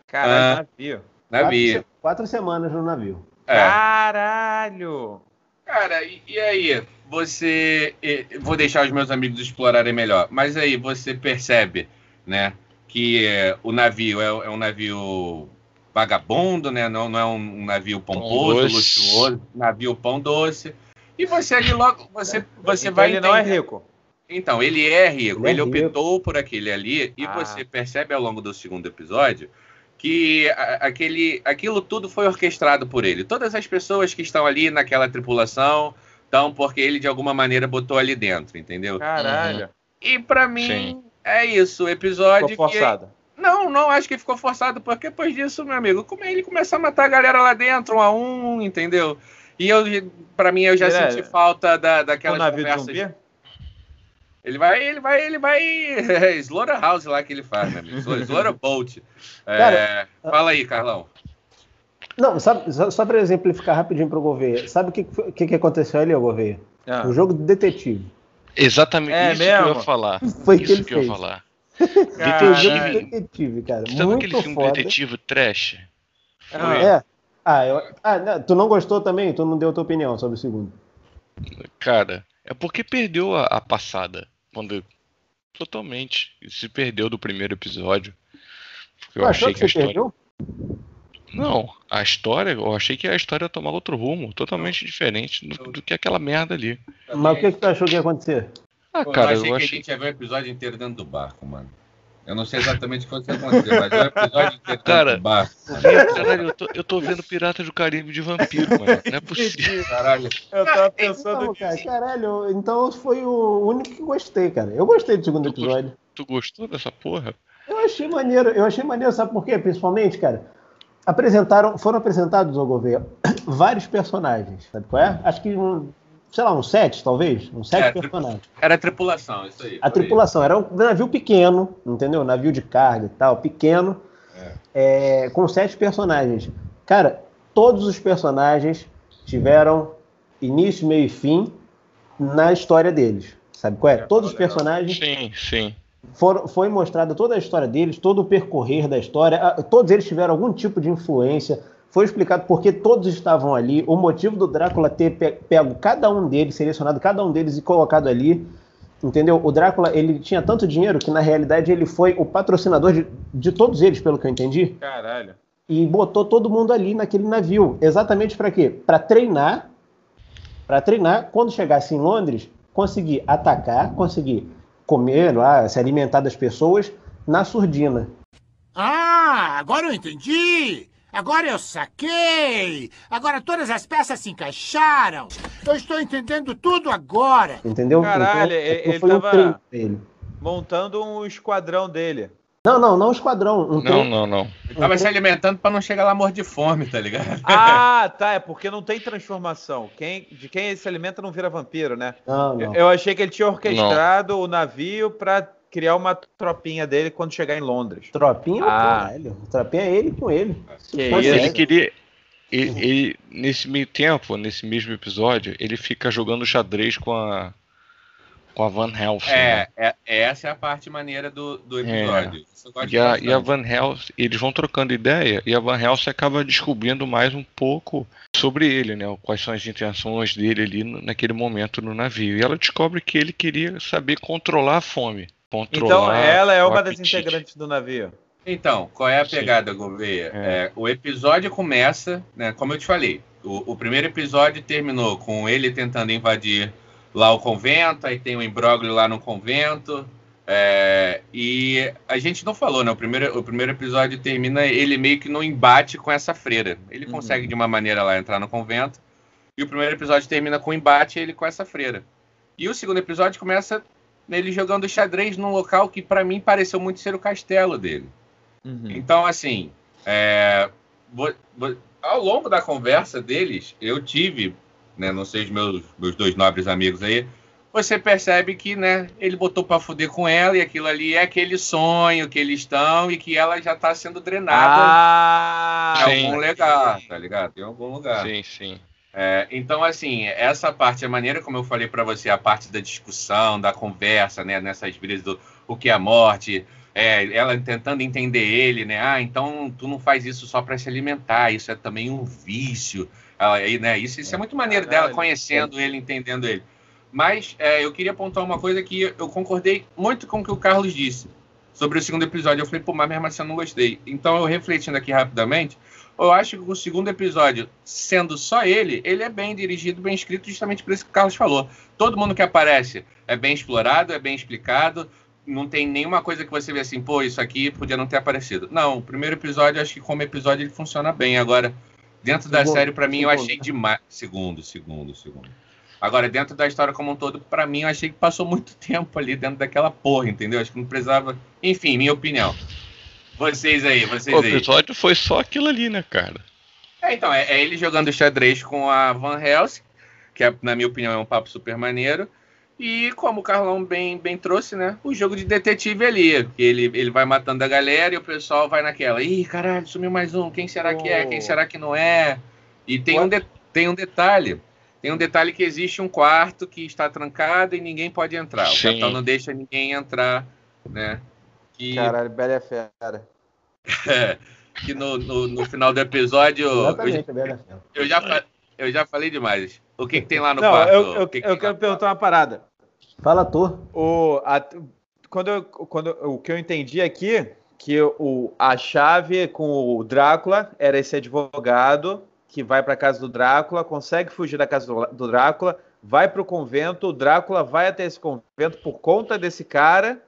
caralho, Ah. navio. Navio. Quatro, quatro semanas no navio. É. Caralho! Cara, e, e aí? Você. eh, Vou deixar os meus amigos explorarem melhor. Mas aí você percebe, né? Que eh, o navio é, é um navio vagabundo, né? Não, não é um, um navio pomposo, doce. luxuoso, navio pão doce. E você ali logo. Você, você Então vai. ele não é entender- rico. Então, ele é rico. Ele é Ele, rico. optou por aquele ali. E Ah. você percebe ao longo do segundo episódio que a- aquele, aquilo tudo foi orquestrado por ele. Todas as pessoas que estão ali naquela tripulação estão porque ele de alguma maneira botou ali dentro, entendeu? Caralho. E pra mim Sim. é isso, o episódio Ficou que forçado. não, não acho que ficou forçado, porque depois disso, meu amigo, como ele começar a matar a galera lá dentro, um a um, entendeu? E eu, pra mim, eu já é- senti falta da, O de conversas. zumbi? Ele vai, ele vai, ele vai. Slaughterhouse lá que ele faz, meu amigo. Slaughterbolt. É, Cara, fala aí, Carlão. Não, sabe, só, só para exemplificar rapidinho pro Gouveia. Sabe o que, que, que aconteceu ali, ô Gouveia? Ah. Um jogo de detetive. Exatamente É isso que eu mesmo? ia falar. Foi o que isso ele que eu ia fez. falar. Detetive. detetive, cara. Sabe Muito aquele filme foda. detetive trash? Ah, É. Ah, eu, ah não, tu não gostou também? Tu não deu a tua opinião sobre o segundo. Cara, é porque perdeu a, a passada. Quando totalmente se perdeu do primeiro episódio. Eu Tu achou achei que que a você história. perdeu? Não, a história, eu achei que a história ia tomar outro rumo, totalmente diferente do, do que aquela merda ali. Mas o que, que tu achou que ia acontecer? Ah, cara, eu achei eu que a achei. gente ia ver o episódio inteiro dentro do barco, mano. Eu não sei exatamente o que vai acontecer, mas é o episódio inteiro Cara, do barco. Caralho, eu tô, eu tô vendo Piratas do Caribe de vampiro, mano. Não é possível. Caralho. Eu tava Então, pensando cara, caralho, então foi o único que gostei, cara. Eu gostei do segundo Tu episódio. Tu gostou dessa porra? Eu achei maneiro, eu achei maneiro, sabe por quê? Principalmente, cara, apresentaram, foram apresentados ao governo vários personagens, sabe qual é? Acho que, um, sei lá, uns sete, talvez, uns sete É, tri- personagens. Era a tripulação, isso aí. A tripulação era um navio pequeno, entendeu? Navio de carga e tal, pequeno, é, com sete personagens. Cara, todos os personagens tiveram início, meio e fim na história deles. Sabe qual é? Todos os personagens Sim, sim. foram, foi mostrada toda a história deles, todo o percorrer da história. Todos eles tiveram algum tipo de influência. Foi explicado por que todos estavam ali, o motivo do Drácula ter pe- pego cada um deles, selecionado cada um deles e colocado ali. Entendeu? O Drácula, ele tinha tanto dinheiro que, na realidade, ele foi o patrocinador de, de todos eles, pelo que eu entendi Caralho. e botou todo mundo ali naquele navio. Exatamente para quê? Para treinar, para treinar quando chegasse em Londres, conseguir atacar, conseguir comer lá, se alimentar das pessoas na surdina. Ah, agora eu entendi! Agora eu saquei! Agora todas as peças se encaixaram! Eu estou entendendo tudo agora! Entendeu? Caralho, Então, ele- ele foi um tava- dele. Montando um esquadrão dele. Não, não, não um esquadrão. Um Não, não, não. Ele tava se alimentando pra não chegar lá morto de fome, tá ligado? Ah, tá. É porque não tem transformação. Quem, de quem ele se alimenta não vira vampiro, né? não, não. Eu achei que ele tinha orquestrado o navio pra criar uma tropinha dele quando chegar em Londres. Tropinha, Ah. caralho. Tropinha é ele com ele. Que Mas isso? Ele queria. Ele, ele- nesse meio tempo, nesse mesmo episódio, ele fica jogando xadrez com a. com a Van Helsing. né? É, é, essa é a parte maneira do, do episódio. Isso eu gosto E a, e a. Van Helsing, eles vão trocando ideia e a Van Helsing acaba descobrindo mais um pouco sobre ele, né? Quais são as intenções dele ali no- naquele momento no navio. E ela descobre que ele queria saber controlar a fome. Controlar Então, ela é o uma das integrantes do navio. Então, qual é a pegada, Gouveia? É. É, o episódio começa, né, como eu te falei, o, o primeiro episódio terminou com ele tentando invadir lá o convento, aí tem um imbróglio lá no convento, é, e a gente não falou, né? O primeiro, o primeiro episódio termina ele meio que no embate com essa freira. Ele Uhum. consegue de uma maneira lá entrar no convento, e o primeiro episódio termina com o embate ele com essa freira. E o segundo episódio começa nele jogando xadrez num local que pra mim pareceu muito ser o castelo dele. Uhum. Então, assim, é, vo- vo- ao longo da conversa deles, eu tive, né, não sei os meus, meus dois nobres amigos aí, você percebe que, né, ele botou pra fuder com ela e aquilo ali é aquele sonho que eles estão e que ela já tá sendo drenada Ah, em sim. algum lugar, tá ligado? Em algum lugar. Sim, sim. É, então, assim, essa parte, a maneira como eu falei pra você, a parte da discussão, da conversa, né, nessas brisas do o que é a morte, é, ela tentando entender ele, né, ah, então tu não faz isso só pra se alimentar, isso é também um vício, Ela- aí, né, isso, isso é muito maneiro dela, conhecendo ele, entendendo ele. Mas é, eu queria apontar uma coisa que eu concordei muito com o que o Carlos disse sobre o segundo episódio. Eu falei, pô, mas mesmo assim eu não gostei. Então, eu refletindo aqui rapidamente, eu acho que o segundo episódio, sendo só ele, ele é bem dirigido, bem escrito, justamente por isso que o Carlos falou. Todo mundo que aparece é bem explorado, é bem explicado. Não tem nenhuma coisa que você vê assim, pô, isso aqui podia não ter aparecido. Não, o primeiro episódio, acho que como episódio ele funciona bem. Agora, dentro da Segundo, série, pra mim, eu segundo, achei né? demais. Segundo, segundo, segundo. Agora, dentro da história como um todo, pra mim, eu achei que passou muito tempo ali dentro daquela porra, entendeu? Acho que não precisava. Enfim, minha opinião. Vocês aí, vocês O aí. episódio foi só aquilo ali, né, cara? É, então, é, é ele jogando xadrez com a Van Helsing, que é, na minha opinião é um papo super maneiro. E como o Carlão bem, bem trouxe, né? O jogo de detetive ali. que Ele, ele vai matando a galera e o pessoal vai naquela. Ih, caralho, sumiu mais um. Quem será que é? Quem será que não é? E tem um, de- tem um detalhe. Tem um detalhe que existe um quarto que está trancado e ninguém pode entrar. O Sim. capitão não deixa ninguém entrar, né? Que, Caralho, Bela é fera. que no, no, no final do episódio. eu- Exatamente, é verdade. Eu já, eu já falei demais. O que, que tem lá no Não, quarto? eu, eu, que que eu quero perguntar uma parada. Fala, ator. O, a- quando eu, quando, o que eu entendi aqui que o, a chave com o Drácula era esse advogado que vai para casa do Drácula, consegue fugir da casa do, do Drácula, vai para o convento, o Drácula vai até esse convento por conta desse cara,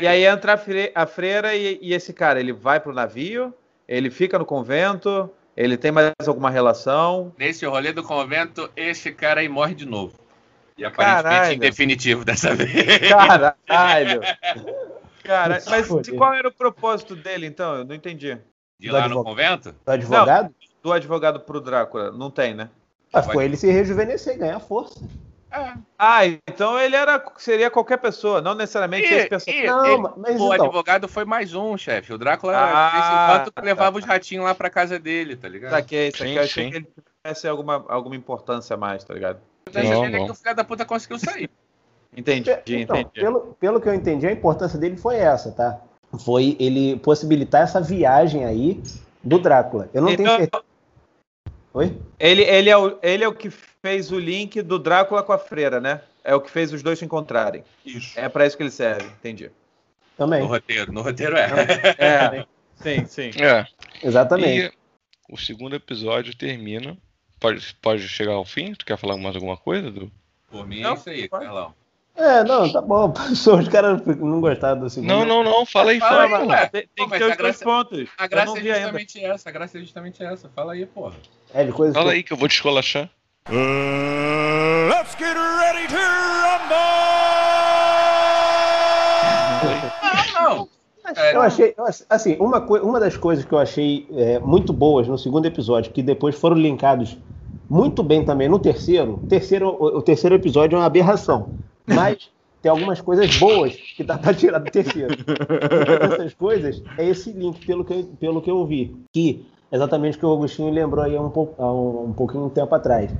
e aí entra a, fre, a freira e, e, esse cara, ele vai para o navio, ele fica no convento, ele tem mais alguma relação? Nesse rolê do convento, esse cara aí morre de novo. E aparentemente Caralho. em definitivo dessa vez. Caralho! Cara, mas qual era o propósito dele, então? Eu não entendi. De ir lá no convento? Do advogado? Não, do advogado pro Drácula. Não tem, né? Ah, foi ele se rejuvenescer, ganhar força. É. Ah, então ele era, seria qualquer pessoa, não necessariamente e, esse personagem. Não, ele, mas o então... advogado foi mais um, chefe. O Drácula, ah, enquanto, tá, levava os ratinhos lá pra casa dele, tá ligado? Saquei, saquei. Sim, eu achei sim. que ele tivesse alguma, alguma importância a mais, tá ligado? A importância dele é que o filho da puta conseguiu sair. Entendi, então, entendi. Pelo, pelo que eu entendi, a importância dele foi essa, tá? Foi ele possibilitar essa viagem aí do Drácula. Eu não então, tenho certeza. Oi? Ele, ele, é o, ele é o que fez o link do Drácula com a freira, né? É o que fez os dois se encontrarem. Isso. É para isso que ele serve, entendi. Também. No roteiro, no roteiro é. É, sim, sim. É. Exatamente. E o segundo episódio termina. Pode, pode chegar ao fim? Tu quer falar mais alguma coisa? Do... Por mim é isso aí, Carlão. É, não, tá bom. Os caras não gostaram do segundo. Não, não, não. Fala aí, fala, fala aí. Tem, tem que ter os dois pontos. A graça é justamente ainda. essa. A graça é justamente essa. Fala aí, porra. É, de coisa fala que... aí que eu vou te escolachar. Let's get ready to rumble! Eu achei, assim, uma, uma das coisas que eu achei é, muito boas no segundo episódio, que depois foram linkados muito bem também no terceiro. Terceiro, o, terceiro episódio é uma aberração. Mas tem algumas coisas boas que dá para tirar do terceiro. Uma dessas coisas é esse link, pelo que, pelo que eu vi. Que exatamente o que o Agostinho lembrou aí um, pouco, um, pouquinho de tempo atrás.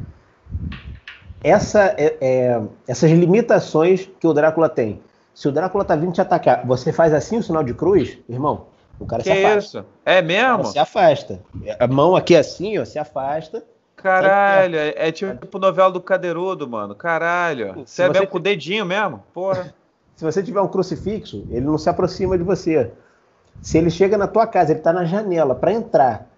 Essa, é, é, essas limitações que o Drácula tem. Se o Drácula tá vindo te atacar, você faz assim o sinal de cruz, irmão, o cara que se afasta. Isso? É mesmo? Se afasta. A mão aqui assim, ó, se afasta Caralho, é, é tipo novela do Cadeirudo, mano. Caralho. Você é mesmo com o dedinho mesmo? Porra. Se você tiver um crucifixo, ele não se aproxima de você. Se ele chega na tua casa, ele tá na janela para entrar.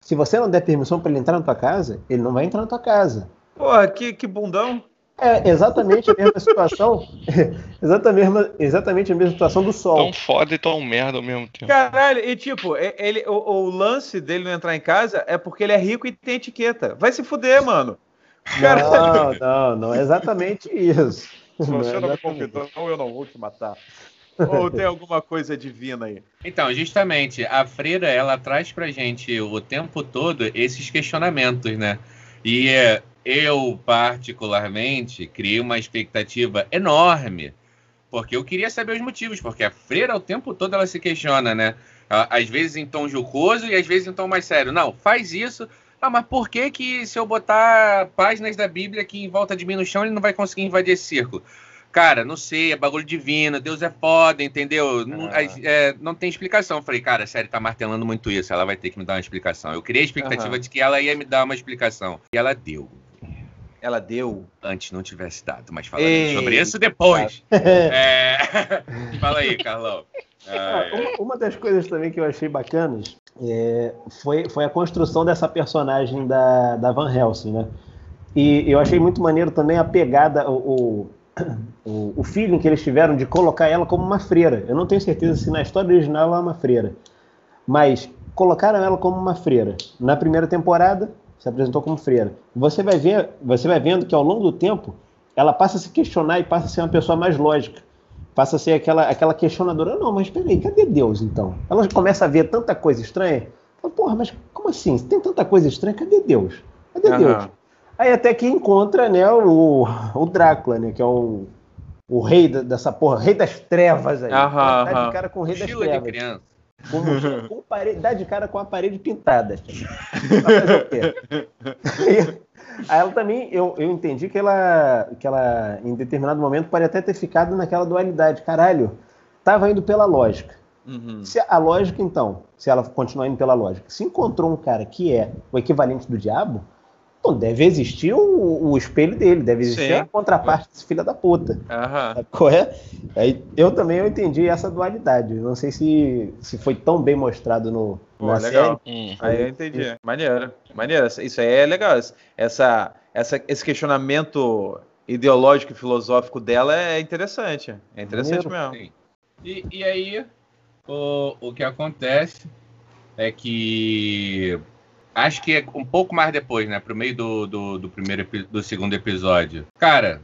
Se você não der permissão para ele entrar na tua casa, ele não vai entrar na tua casa. Porra, que, que bundão. É exatamente a mesma situação. exatamente, exatamente a mesma situação do sol. Tão foda e tão merda ao mesmo tempo. Caralho, e tipo, ele, o, o, lance dele não entrar em casa é porque ele é rico e tem etiqueta. Vai se fuder, mano. Não, não, não é exatamente isso. Se você não, não me convidou, eu não vou te matar. Ou tem alguma coisa divina aí? Então, justamente, a freira, ela traz pra gente o tempo todo esses questionamentos, né? E é, eu, particularmente, criei uma expectativa enorme, porque eu queria saber os motivos, porque a freira o tempo todo ela se questiona, né? Às vezes em tom jocoso e às vezes em tom mais sério. Não, faz isso. Ah, mas por que que se eu botar páginas da Bíblia aqui em volta de mim no chão, ele não vai conseguir invadir esse círculo? Cara, não sei, é bagulho divino, Deus é foda, entendeu? Não, é, não tem explicação. Eu falei, cara, a série tá martelando muito isso, ela vai ter que me dar uma explicação. Eu criei a expectativa uhum. de que ela ia me dar uma explicação. E ela deu. Ela deu. Antes não tivesse dado, mas falando sobre isso depois. é... Fala aí, Carlão. Ah, uma, uma, das coisas também que eu achei bacanas é, foi, foi a construção dessa personagem da, da Van Helsing, né? E eu achei muito maneiro também a pegada, o, o, o feeling que eles tiveram de colocar ela como uma freira. Eu não tenho certeza se na história original ela é uma freira, mas colocaram ela como uma freira. Na primeira temporada, se apresentou como freira. Você vai ver, você vai vendo que ao longo do tempo ela passa a se questionar e passa a ser uma pessoa mais lógica. Passa a ser aquela, aquela questionadora. Não, mas peraí, cadê Deus então? Ela começa a ver tanta coisa estranha. Fala, porra, mas como assim? Tem tanta coisa estranha, cadê Deus? Cadê uhum. Deus? Aí até que encontra, né, o, o Drácula, né, que é o, o rei dessa porra, rei das trevas aí. Aham, dá de cara com o rei das trevas. De criança. Com, com parede, dá de cara com a parede pintada. aí, ela também, eu, eu entendi que ela, que ela, em determinado momento, pode até ter ficado naquela dualidade. Caralho, tava indo pela lógica. Uhum. Se a lógica, então, se ela continuar indo pela lógica, se encontrou um cara que é o equivalente do diabo, Não, deve existir o, o espelho dele, deve existir Sim. a contraparte desse filho da puta. Qual é? Aí, eu também eu entendi essa dualidade. Eu Não sei se, se foi tão bem mostrado no, Pô, na legal. série. Hum. Aí eu entendi. Maneiro. Maneiro. Isso aí é legal. Essa, essa, esse questionamento ideológico e filosófico dela é interessante. É interessante Maneiro. mesmo. E, e aí, o, o que acontece é que. Acho que é um pouco mais depois, né? Pro meio do, do, do primeiro do segundo episódio. Cara,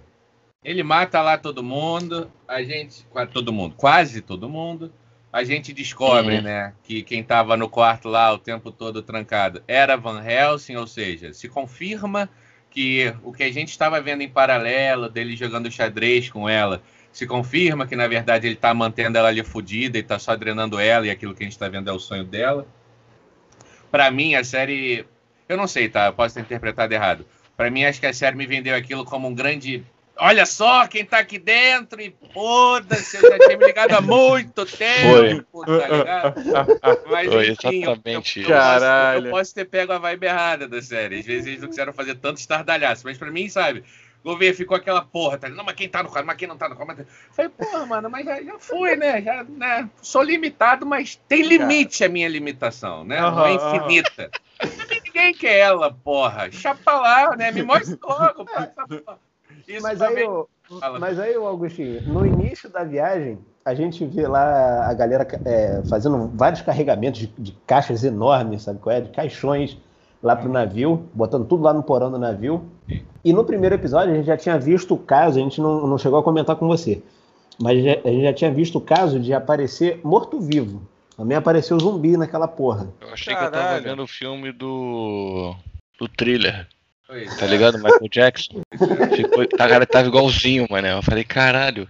ele mata lá todo mundo. A gente. Todo mundo, quase todo mundo. A gente descobre, Uhum. né? Que quem tava no quarto lá o tempo todo trancado era Van Helsing, ou seja, se confirma que o que a gente estava vendo em paralelo dele jogando xadrez com ela se confirma que na verdade ele tá mantendo ela ali fodida e tá só drenando ela e aquilo que a gente tá vendo é o sonho dela. Pra mim a série, eu não sei, tá? Eu posso ter interpretado errado. Pra mim acho que a série me vendeu aquilo como um grande Olha só quem tá aqui dentro e foda-se, eu já tinha me ligado há muito tempo, tá ligado? Mas Foi enfim, eu- exatamente eu, isso. eu posso- Caralho. eu posso ter pego a vibe errada da série. Às vezes eles não quiseram fazer tanto estardalhaço, mas pra mim, sabe? Gouveia ficou aquela porra, tá? Não, mas quem tá no quadro, mas quem não tá no quadro. mas- Falei, porra, mano, mas já, já foi, né? Já, né? Sou limitado, mas tem limite a minha limitação, né? não é infinita. Ninguém quer ela, porra. Chapa lá, né? Me mostra logo, porra. Isso Mas também- aí, ô, Fala. mas aí, ô Augustinho, no início da viagem, a gente vê lá a galera é, fazendo vários carregamentos de, de caixas enormes, sabe qual é? De caixões lá pro navio, botando tudo lá no porão do navio. E no primeiro episódio a gente já tinha visto o caso, a gente não, não chegou a comentar com você, mas já- a gente já tinha visto o caso de aparecer morto-vivo. Também apareceu zumbi naquela porra. Eu achei que eu tava Caralho. vendo o filme do. do thriller, Pois tá é. ligado? Michael Jackson. Ficou, a cara tava igualzinho, mano. Eu falei, caralho.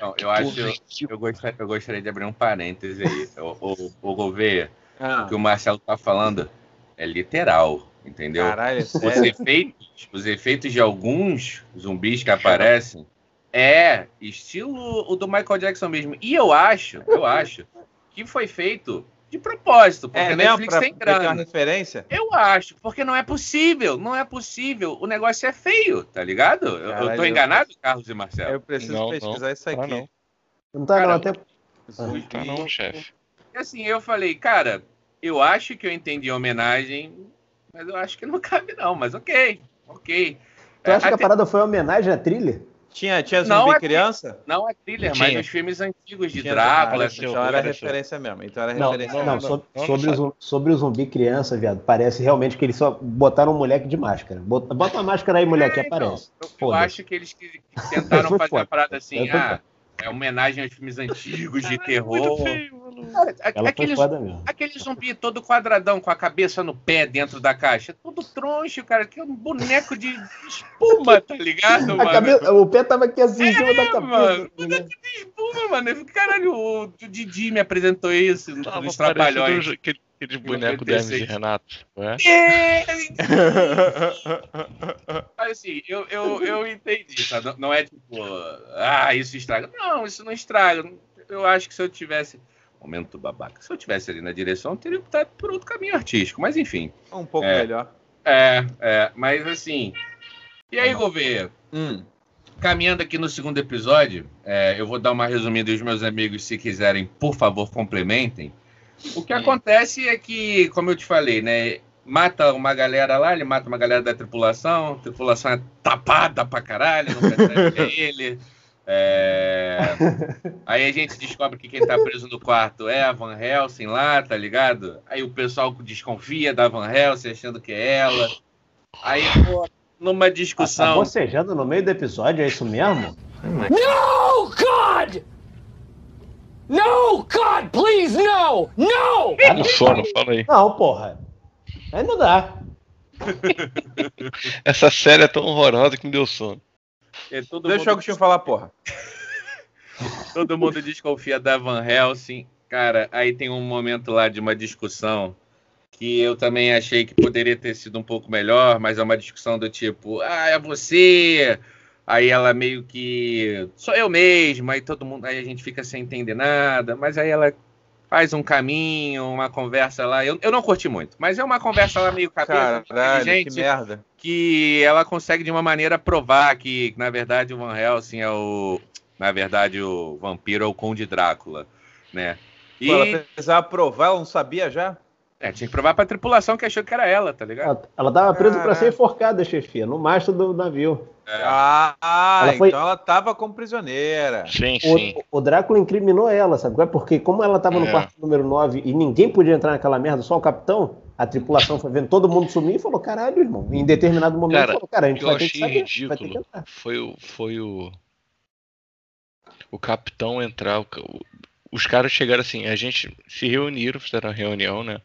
Não, eu acho. que- Eu gostaria, eu gostaria de abrir um parêntese aí. O, o, o Gouveia, Ah, o que o Marcelo tá falando é literal, entendeu? caralho, é Os sério. efeitos, os efeitos de alguns zumbis que aparecem é estilo o do Michael Jackson mesmo. E eu acho, eu acho que foi feito de propósito, porque É a mesmo Netflix pra tem uma grana. referência? Eu acho, porque não é possível, não é possível. O negócio é feio, tá ligado? Eu, eu Caralho, tô eu- enganado, Carlos e Marcelo? Eu preciso Não, pesquisar isso Ah, aqui. não. Não tá, Cara, não, até Não tá não, chefe. E assim, eu falei, cara, eu acho que eu entendi a homenagem, mas eu acho que não cabe não, mas ok, ok. Tu acha É, que a até- parada foi uma homenagem à trilha? Tinha, tinha Não, zumbi é- criança? Não é thriller, mas os filmes antigos de Tinha Drácula, Ah, essas então era referência mesmo. Então era Não, referência não, mesmo. sobre, não, sobre, não o, sobre o zumbi criança, viado, parece realmente que eles só botaram um moleque de máscara. Bota, bota uma máscara aí, moleque, que É, então, aparece. Eu, eu acho que eles que- que tentaram fazer foda. uma parada assim, ah, é homenagem aos filmes antigos de Muito terror. feio. Cara, a- aquele, foda mesmo. aquele zumbi todo quadradão com a cabeça no pé dentro da caixa, todo troncho, cara, que é um boneco de espuma, tá ligado, cabeça- o pé tava aqui assim, em cima da cabeça. mano. tá ligado? espuma, mano. Caralho, o, o Didi me apresentou isso nos parecendo Trapalhões. os- aquele, aquele boneco do Hermes e 96. Renato, não é? É, assim, eu, eu, eu entendi, tá? Não, não é tipo, ah, isso estraga. Não, isso não estraga. Eu acho que se eu tivesse. Momento babaca. Se eu tivesse ali na direção, eu teria optado por outro caminho artístico. Mas enfim. Um pouco É. melhor. É, é. Mas assim. E aí, Gouveia? Hum. Caminhando aqui no segundo episódio, é, eu vou dar uma resumida e os meus amigos, se quiserem, por favor, complementem. O que Hum. acontece é que, como eu te falei, né? Mata uma galera lá, ele mata uma galera da tripulação, a tripulação é tapada pra caralho, não percebe que é ele. É, Aí a gente descobre que quem tá preso no quarto é a Van Helsing lá, tá ligado? Aí o pessoal desconfia da Van Helsing, achando que é ela. Aí, pô, numa Tá discussão. bocejando no meio do episódio, é isso mesmo? No, God! No, God, please, no! No! Ah, No sono, fala aí. Não, porra. Aí não dá. Essa série é tão horrorosa que me deu sono. é todo Deixa o mundo Agostinho falar, porra. Todo mundo desconfia da Van Helsing. Cara, aí tem um momento lá de uma discussão que eu também achei que poderia ter sido um pouco melhor, mas é uma discussão do tipo, ah, é você. Aí ela meio que sou eu mesma, aí todo mundo, aí a gente fica sem entender nada, mas aí ela faz um caminho, uma conversa lá. Eu, eu não curti muito, mas é uma conversa lá meio cabeça, Caralho, que inteligente, merda. que ela consegue de uma maneira provar que, na verdade, o Van Helsing é o. Na verdade, o vampiro é o Conde Drácula, né? E Pô, ela precisava provar, ela não sabia já? É, tinha que provar pra tripulação que achou que era ela, tá ligado? Ela, ela tava presa pra Caraca. ser enforcada, chefia, no mastro do navio. É. Ah, Ela foi- então ela tava como prisioneira. Sim, sim. O, o Drácula incriminou ela, sabe? é? Porque como ela tava no É. quarto número 9 e ninguém podia entrar naquela merda, só o capitão, a tripulação foi vendo todo mundo sumir e falou, caralho, irmão. Em determinado momento Cara, falou, cara, a O gente vai ter que achei saber, vai ter que ridículo entrar. foi o, foi o. O capitão entrar. o o- os caras chegaram assim, a gente se reuniram, fizeram a reunião, né?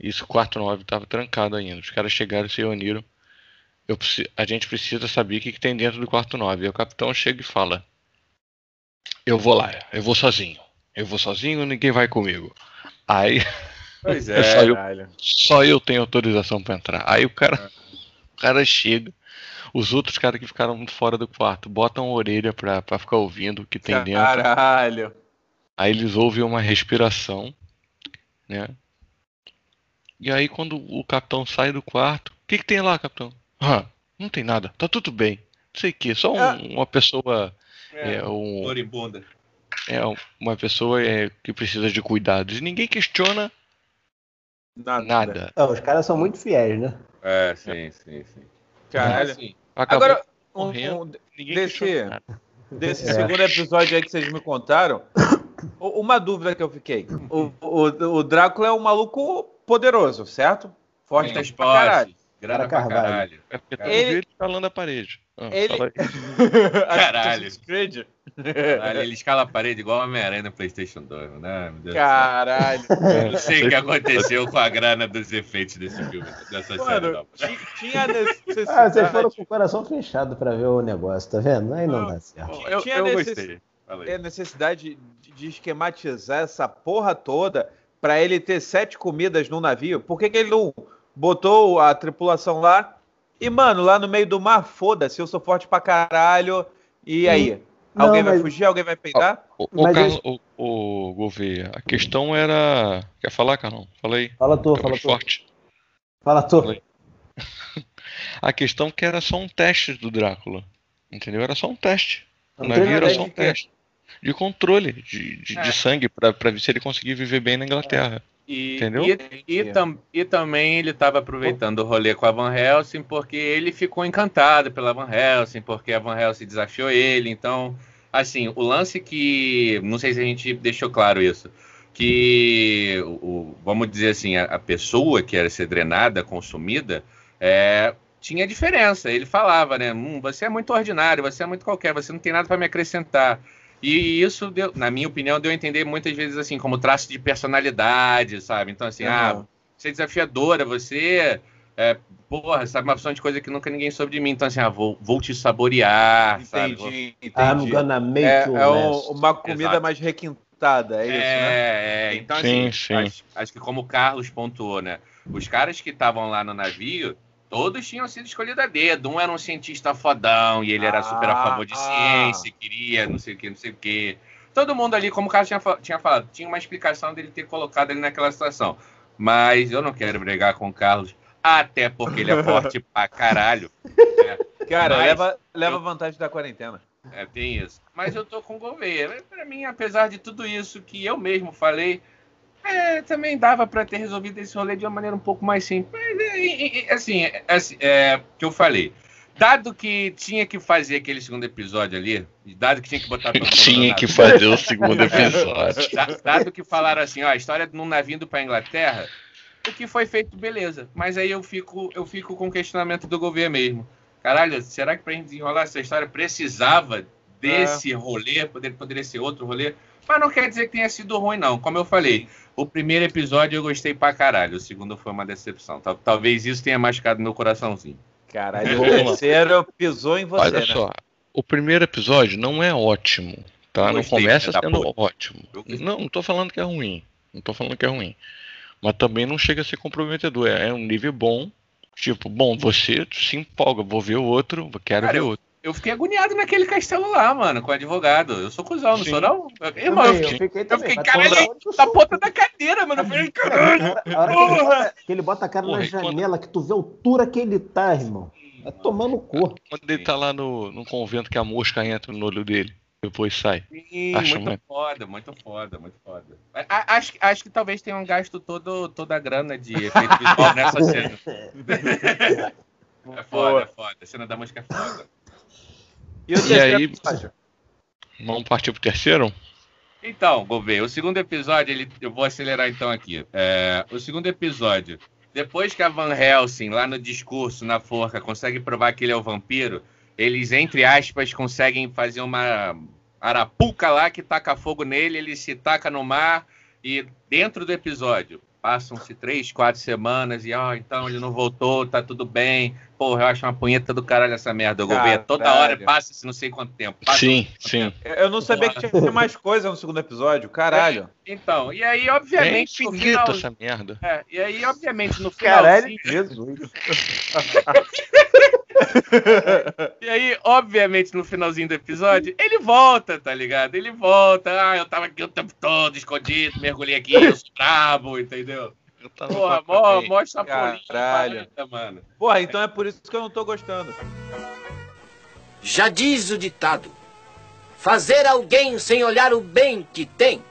Isso, o quarto 9 tava trancado ainda. Os caras chegaram e se reuniram. Eu, a gente precisa saber o que, que tem dentro do quarto 9. Aí o capitão chega e fala: Eu vou lá, eu vou sozinho. Eu vou sozinho, ninguém vai comigo. Aí Pois é, só eu. Caralho. só eu tenho autorização pra entrar. Aí o cara, o cara chega, os outros caras que ficaram fora do quarto botam a orelha pra, pra ficar ouvindo o que tem dentro. Caralho. Aí eles ouvem uma respiração, né? E aí quando o capitão sai do quarto, o que, que tem lá, capitão? Ah, não tem nada, tá tudo bem. Não sei o que, só um- Ah. uma pessoa. É, um, Moribunda. é uma pessoa é, que precisa de cuidados. E ninguém questiona Nada. nada. Ah, os caras são muito fiéis, né? É, sim, sim, sim. Caralho. Assim, Agora, um- morrendo, um- desse- desse É. segundo episódio aí que vocês me contaram, uma dúvida que eu fiquei. O, o, o Drácula é um maluco poderoso, certo? Forte muitas pra caralho. grana pra caralho. É porque Ele- ele falando a parede. Ah, Ele-. Caralho. Creed. Caralho, Ele escala a parede igual Homem-Aranha no PlayStation 2, né? Caralho. Eu não sei o que aconteceu com a grana dos efeitos desse filme, dessa série. Mano, Não. ti- tinha necessidade. Ah, vocês foram com o coração fechado pra ver o negócio, tá vendo? Aí não dá certo. Eu, tinha eu necess- gostei. É necessidade de, de esquematizar essa porra toda pra ele ter sete comidas no navio? Por que, que ele não botou a tripulação lá? E, mano, lá no meio do mar, foda-se, eu sou forte pra caralho. E aí? Não, alguém vai mas- fugir? Alguém vai peidar? O, o, Mas Carlos- o, o Gouveia, a questão era. Quer falar, Carlão? Fala aí. Fala tu, É fala tu. forte. Fala tu. A questão que era só um teste do Drácula. Entendeu? Era só um teste. O navio era só um teste. De controle, de, de, de É. sangue, pra, pra ver se ele conseguia viver bem na Inglaterra. E, Entendeu? E, e, tam- e também ele estava aproveitando o rolê com a Van Helsing porque ele ficou encantado pela Van Helsing, porque a Van Helsing desafiou ele. Então, assim, o lance que. Não sei se a gente deixou claro isso. Que, o, o- vamos dizer assim, a, a pessoa que era ser drenada, consumida, é, tinha diferença. Ele falava, né? Hum, você é muito ordinário, você é muito qualquer, você não tem nada para me acrescentar. E isso, deu, na minha opinião, deu a entender muitas vezes assim, como traço de personalidade, sabe? Então, assim, ah, Aham. você é desafiadora, você é, porra, sabe uma opção de coisa que nunca ninguém soube de mim. Então, assim, ah, vou, vou te saborear, sabe? Vou- Entendi, entendi. I'm gonna make É, é um- uma comida Exato. mais requintada, é isso, né? É, é, então Sim, assim, sim. Acho, acho que como o Carlos pontuou, né? Os caras que estavam lá no navio, todos tinham sido escolhidos a dedo. Um era um cientista fodão e ele era super a favor de Ah. ciência, queria não sei o que, não sei o que. Todo mundo ali, como o Carlos tinha, tinha falado, tinha uma explicação dele ter colocado ele naquela situação. Mas eu não quero brigar com o Carlos, até porque ele é forte pra caralho. Cara, Mas- leva, leva vantagem da quarentena. É, tem isso. Mas eu tô com o Gouveia. Pra mim, apesar de tudo isso que eu mesmo falei, é, também dava pra ter resolvido esse rolê de uma maneira um pouco mais simples. Mas, é, é, é, assim, é, assim, é, que eu falei. Dado que tinha que fazer aquele segundo episódio ali, dado que tinha que botar todo mundo no Tinha que fazer o segundo episódio. da- dado que falaram assim, ó, a história de num navio indo pra Inglaterra, o que foi feito, beleza. Mas aí eu fico, eu fico com o questionamento do governo mesmo. Caralho, será que pra gente desenrolar essa história precisava desse rolê? Poder, poderia ser outro rolê? Mas não quer dizer que tenha sido ruim, não. Como eu falei, o primeiro episódio eu gostei pra caralho. O segundo foi uma decepção. Tal- Talvez isso tenha machucado meu coraçãozinho. Caralho, o terceiro pisou em você, Olha né? só, o primeiro episódio não é ótimo, tá? Não gostei, começa sendo puta. ótimo. Não, não tô falando que é ruim. Não tô falando que é ruim. Mas também não chega a ser comprometedor. É é um nível bom. Tipo, bom, você se empolga, vou ver o outro, quero Cara, ver outro. Eu fiquei agoniado naquele castelo lá, mano, com o advogado. Eu sou cuzão, não Sim. sou não. Irmão, eu fiquei, fiquei eu fiquei caralho, ele onde eu na ponta da cadeira, mano. Eu falei, caralho. Porra! bota, que ele bota a cara Porra, na e quando- janela, que tu vê a altura que ele tá, irmão. Vai tomar no cu. Quando ele tá lá no, no convento que a mosca entra no olho dele, depois sai. Sim, Acho muito muito. foda, muito foda, muito foda. A- a- acho, acho que talvez tenham gasto todo, toda a grana de efeito visual nessa cena. É foda, é foda. A cena da música é foda. E, o E terceiro aí- episódio? Vamos partir pro terceiro? Então, Gouveia, o segundo episódio, ele, eu vou acelerar então aqui. É, o segundo episódio, depois que a Van Helsing, lá no discurso, na forca, consegue provar que ele é o vampiro, eles, entre aspas, conseguem fazer uma arapuca lá que taca fogo nele, ele se taca no mar e dentro do episódio, passam-se três, quatro semanas e, ó, então ele não voltou, tá tudo bem. Porra, eu acho uma punheta do caralho essa merda, Gouveia. Toda Caralho. hora passa-se não sei quanto tempo. passa Sim, sim. Eu não sabia que tinha que ter mais coisa no segundo episódio. Caralho. Então, e aí, É obviamente, no infinito final, essa merda. É, e aí, obviamente, no Caralho, finalzinho. Jesus. E aí, obviamente, no finalzinho do episódio, ele volta, tá ligado? Ele volta. Ah, eu tava aqui o tempo todo, escondido, mergulhei aqui, eu sou brabo, entendeu? Eu tava Porra, mó, a parada, mano. Porra, então é por isso que eu não tô gostando. Já diz o ditado: fazer alguém sem olhar o bem que tem.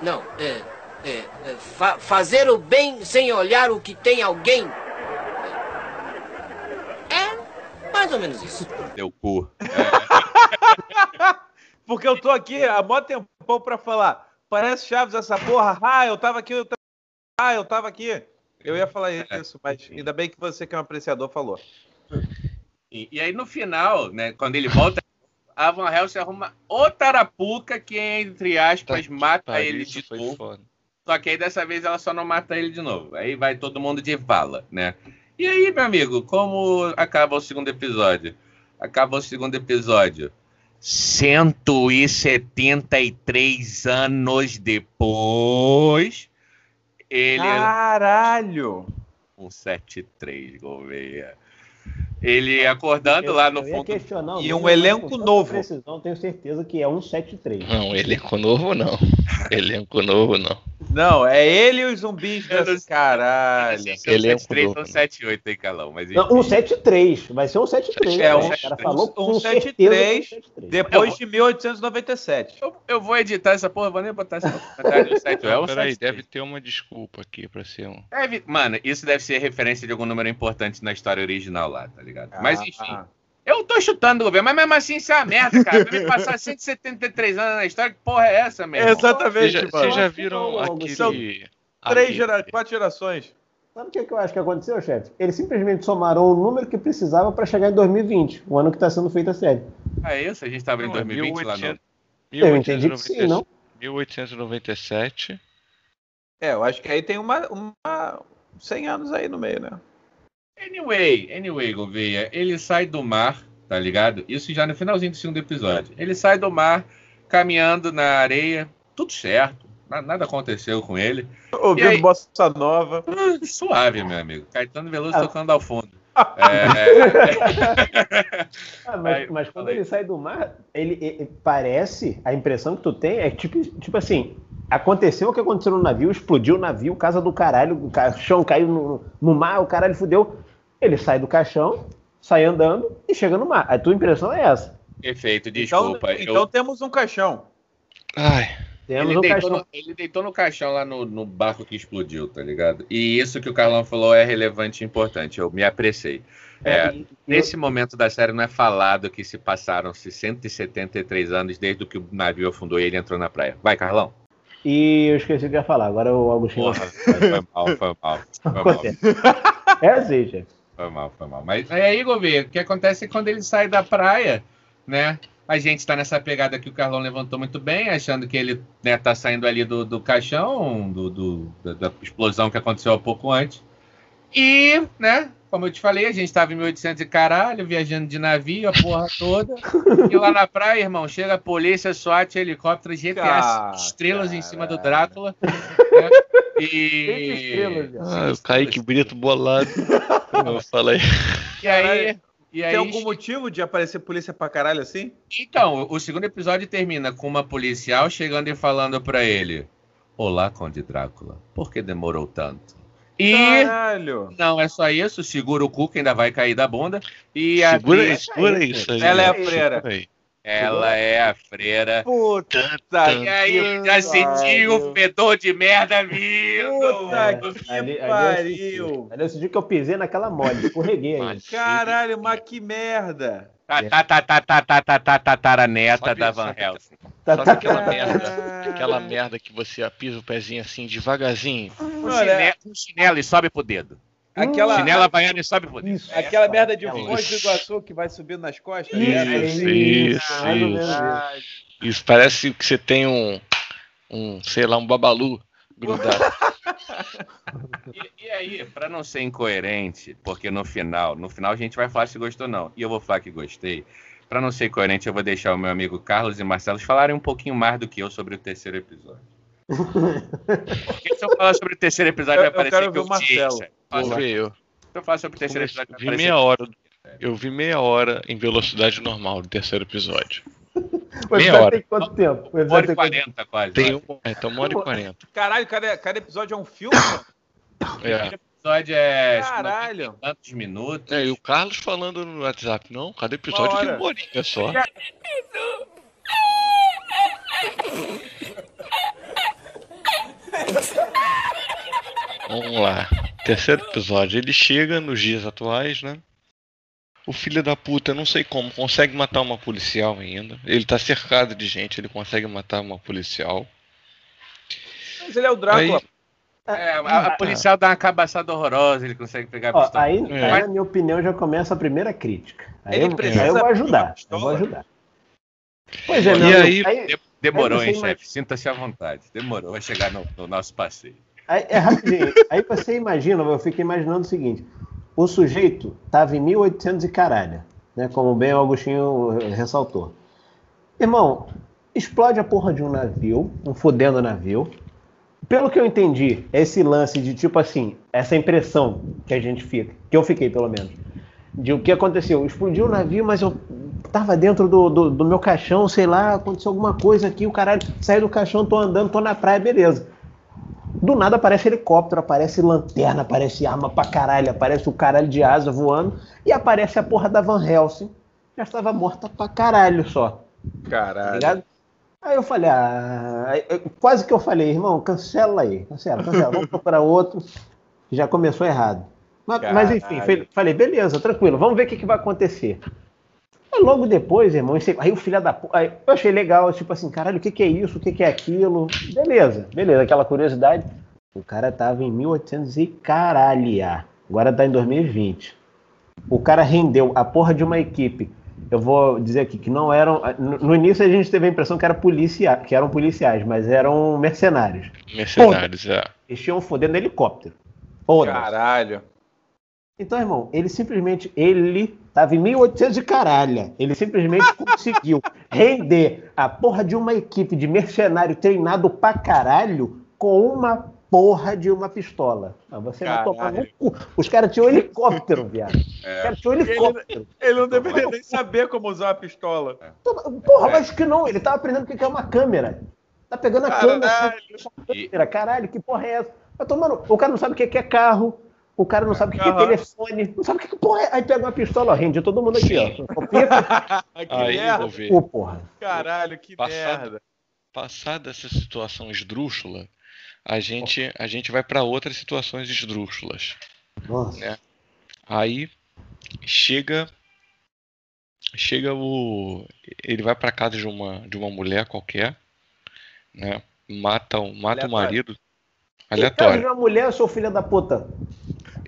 Não, é. é, é, fa- fazer o bem sem olhar o que tem alguém. É mais ou menos isso. Deu cu. Porque eu tô aqui há mó tempão pra falar. Parece Chaves essa porra. Ah, eu tava aqui. Eu tava... Ah, eu tava aqui. Eu ia falar isso, mas ainda bem que você que é um apreciador falou. E, e aí, no final, né, quando ele volta, a Van Helsing arruma outra arapuca que, entre aspas, Tá, mata Pá, ele de novo. foda. Só que aí dessa vez ela só não mata ele de novo. Aí vai todo mundo de vala, né? E aí, meu amigo, como acaba o segundo episódio? Acaba o segundo episódio. 173 anos depois, ele Caralho! um 73, Gouveia. Ele acordando lá no fundo. E um elenco novo. Precisão, tenho certeza que é 173. Não, elenco novo não. Elenco novo não. Não, é ele e os zumbis sei. caralho. Esse Ele é um 73 ou novo, 78, hein, Calão? Mas Não, enfim. 173. Vai ser 173. É, né? um- o cara falou um certeza 73, 173. Depois de 1897. Eu, eu vou editar essa porra, vou nem botar essa comentário. É um Peraí, 73. deve ter uma desculpa aqui pra ser um. Deve- Mano, isso deve ser referência de algum número importante na história original lá, tá ligado? Mas Ah, enfim, eu tô chutando o governo, mas mesmo assim isso é uma merda, cara. Vai me passar 173 anos na história, que porra é essa, meu irmão? Exatamente, Vocês já, vocês já viram aquele. são Três aquele- gera... quatro gerações. Sabe o que, que eu acho que aconteceu, chefe? Eles simplesmente somaram o número que precisava para chegar em 2020, o ano que está sendo feita a série. Ah, é isso? A gente tava em Não, é 2020 lá no... 1800 Eu entendi que sim, não? 1897. É, eu acho que aí tem uma, uma 100 anos aí no meio, né? Anyway, anyway, Gouveia, ele sai do mar, tá ligado? Isso já no finalzinho do segundo episódio. Ele sai do mar, caminhando na areia, tudo certo, na- nada aconteceu com ele. Ouvindo aí? Bossa Nova. Ah, Suave, meu amigo. Caetano Veloso Ah. tocando ao fundo. É, Ah, mas, Aí, mas quando ele sai do mar, ele, ele- parece, a impressão que tu tem é tipo, tipo assim, aconteceu o que aconteceu no navio, explodiu o navio, casa do caralho, o caixão caiu no, no mar, o caralho fudeu. Ele sai do caixão, sai andando e chega no mar. A tua impressão é essa. Perfeito, Então, desculpa. então eu, temos um caixão. Ai, Temos ele, um deitou caixão. no, ele deitou no caixão lá no, no barco que explodiu, tá ligado? E isso que o Carlão falou é relevante e importante. Eu me apressei. É, e- Nesse momento da série não é falado que se passaram-se 173 anos desde que o navio afundou e ele entrou na praia. Vai, Carlão. E eu esqueci o que eu ia falar, agora o Agostinho. Porra, foi mal, foi mal. Foi mal. É assim, chefe. Foi mal, foi mal. Mas aí, Gouveia, o que acontece é quando ele sai da praia, né? A gente tá nessa pegada que o Carlão levantou muito bem, achando que ele né, tá saindo ali do, do caixão, do, do- da explosão que aconteceu há pouco antes. E, né, como eu te falei, a gente tava em 1800 e caralho, viajando de navio, a porra toda. e lá na praia, irmão, chega a polícia, SWAT, helicóptero, GTA, Ah, estrelas em cima do. Drácula. né? E... ah, o Kaique Brito bolado. Eu falei. E aí, E Tem aí, algum motivo de aparecer polícia pra caralho assim? Então, o segundo episódio termina com uma policial chegando e falando pra ele: Olá, Conde Drácula, por que demorou tanto? E Caralho! não é só isso, segura o cu que ainda vai cair da bunda. E a Segura, Bia- segura isso aí. Ela é a Segura freira. Ela é a freira. Puta E aí, já senti o fedor de merda vindo. Puta que ali, pariu. Ali eu senti que eu pisei naquela mole, escorreguei aí. Caralho, mas que merda. Tataraneta da Van Helsing. Sabe aquela merda? Aquela merda que você pisa o pezinho assim devagarzinho. chinelo chinelo e sobe pro dedo aquela, Chinelo havaiana e sobe. Isso. aquela merda de Aquela. voz do Iguaçu que vai subindo nas costas. Isso, né? Isso, isso, isso, isso. Isso parece que você tem um, um sei lá, um babalu grudado. E, e aí, pra não ser incoerente, porque no final, no final a gente vai falar se gostou ou não. E eu vou falar que gostei. Pra não ser coerente, eu vou deixar o meu amigo Carlos e Marcelo falarem um pouquinho mais do que eu sobre o terceiro episódio. Porque se eu falar sobre o terceiro episódio, Eu- vai parecer que eu Marcelo. odiei. Vou ver eu. Se eu falar sobre o terceiro episódio, vai Vi parecer meia hora. Eu vi meia hora em velocidade normal do terceiro episódio. Meia hora. tem quanto tempo? Uma hora e quarenta quase. Tem um. É, então uma hora e quarenta. Caralho, cada, cada episódio é um filme? É. O episódio é Caralho! tantos minutos. É, e o Carlos falando no WhatsApp, não, cada episódio Uma tem hora. uma horinha só. Vamos lá. Terceiro episódio. Ele chega nos dias atuais, né? O filho da puta, eu não sei como, consegue matar uma policial ainda. Ele tá cercado de gente, ele consegue matar uma policial. Mas ele é o Drácula. Aí- É, a, a policial dá uma cabaçada horrorosa, ele consegue pegar a Ó, pistola. aí, É. aí, na minha opinião, já começa a primeira crítica. Aí, Ele eu, precisa aí eu vou ajudar. Eu vou ajudar. Pois é, E meu aí- De- Demorou, hein, chefe? Sinta-se à vontade. Demorou, vai chegar no, no nosso passeio. Aí, é rapidinho. Aí você imagina, eu fico imaginando o seguinte: o sujeito estava em 1800 e caralho, né? Como bem o Augustinho ressaltou. Irmão, explode a porra de um navio, um fodendo navio. Pelo que eu entendi, esse lance de tipo assim, essa impressão que a gente fica, que eu fiquei pelo menos, de o que aconteceu. Explodiu o navio, mas eu tava dentro do, do, do meu caixão, sei lá, aconteceu alguma coisa aqui, o caralho saí do caixão, tô andando, tô na praia, beleza. Do nada aparece helicóptero, aparece lanterna, aparece arma pra caralho, aparece o caralho de asa voando e aparece a porra da Van Helsing. Já estava morta pra caralho só, tá Caralho. ligado? Aí eu falei, ah, quase que eu falei, irmão, cancela aí, cancela, cancela, vamos procurar outro. Já começou errado. Mas, mas enfim, Caralho. falei, beleza, tranquilo, vamos ver o que, que vai acontecer. Aí logo depois, irmão, aí o filho da puta. aí Eu achei legal, tipo assim, caralho, o que, que é isso? O que, que é aquilo? Beleza, beleza, aquela curiosidade. O cara tava em 1800 e caralha. Agora tá em 2020. O cara rendeu a porra de uma equipe. Eu vou dizer aqui que não eram. No no início a gente teve a impressão que, era policia, que eram policiais, mas eram mercenários. Mercenários, é. Eles tinham fodendo helicóptero. Foda. Caralho. Então, irmão, ele simplesmente, ele tava em 1800 de caralho. Ele simplesmente conseguiu render a porra de uma equipe de mercenário treinado pra caralho com uma porra de uma pistola. Ah, você vai tomar no cu. Os caras tinham helicóptero, viado. Os caras tinham helicóptero. Ele não deveria nem saber como usar uma pistola. Porra, mas que não, ele tava aprendendo o que é uma câmera. Tá pegando a câmera. E- câmera. Caralho, que porra é essa? Tá tomando... O cara não sabe o que é carro. O cara não sabe o que que é telefone. Não sabe o que que porra é. Aí pega uma pistola, ó, rende todo mundo aqui, ó. Copia que Aí eu merda. vou ver. Pô, porra. Caralho, que Passado. merda. Passada essa situação esdrúxula, a gente, a gente vai para outras situações esdrúxulas. Nossa. Né? Aí chega chega o ele vai para casa de uma de uma mulher qualquer, né? Mata o mata o Aleatório. marido de aleatório. uma mulher, seu filho da puta.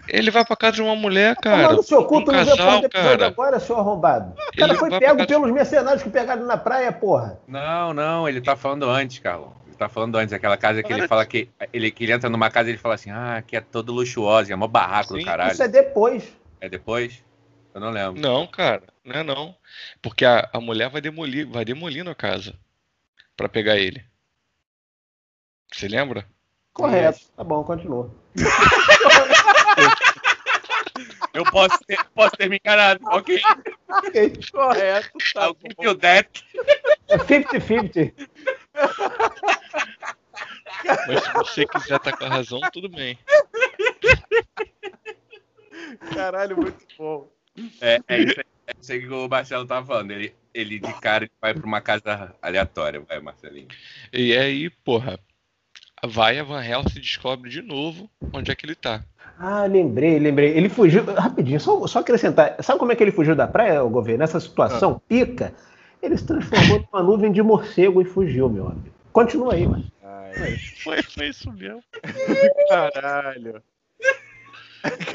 Ele vai para casa de uma mulher, Tomar cara. no seu Um cu, tu não casal, do cara. agora, seu arrombado. O cara Ele foi pego pra casa- pelos mercenários que pegaram na praia, porra. Não, não, ele tá falando antes, Carlão. Ele tá falando antes, aquela casa que ele Para fala que ele, que ele entra numa casa e ele fala assim, ah, que é todo luxuosa, é mó barraco do Sim, caralho. Isso é depois. É depois? Eu não lembro. Não, cara, não é não. Porque a, a mulher vai demolir, vai demolindo a casa para pegar ele. Você lembra? Correto. Tá bom, continua. Eu posso ter, posso ter me enganado, ok? Correto, tá Alguém viu that? É 50-50. Mas se você quiser estar com a razão, tudo bem. Caralho, muito bom. É, é isso aí, é isso aí que o Marcelo tava falando. Ele, ele de cara ele vai pra uma casa aleatória, vai, Marcelinho. E aí, porra, vai a Van Helsing e descobre de novo onde é que ele tá. Ah, lembrei, lembrei. Ele fugiu. Rapidinho, só, só acrescentar. Sabe como é que ele fugiu da praia, o governo? Nessa situação, pica. Ele se transformou numa nuvem de morcego e fugiu, meu amigo. Continua aí, mano. Foi, foi isso mesmo. Caralho.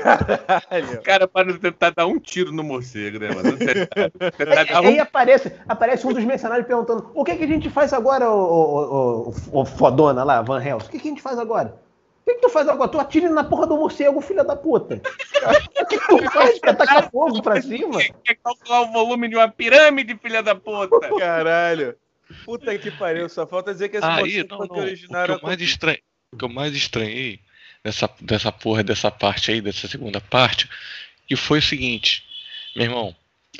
Caralho. O cara para de tentar dar um tiro no morcego, né, mano? Tentar, tentar dar Aí um... aparece, aparece um dos mercenários perguntando: o que, que a gente faz agora, ô, ô, ô, ô fodona lá, Van Helsing? O que, que a gente faz agora? O que, que tu faz agora? Tu atira na porra do morcego, filha da puta. O que, que tu faz? Quer tacar fogo pra cima? Quer calcular o volume de uma pirâmide, filha da puta? Caralho. Puta que pariu, só falta dizer que esse Aí, não, foi não. que O que eu mais estranhei, o que eu mais estranhei dessa, dessa porra, dessa parte aí, dessa segunda parte, que foi o seguinte, meu irmão,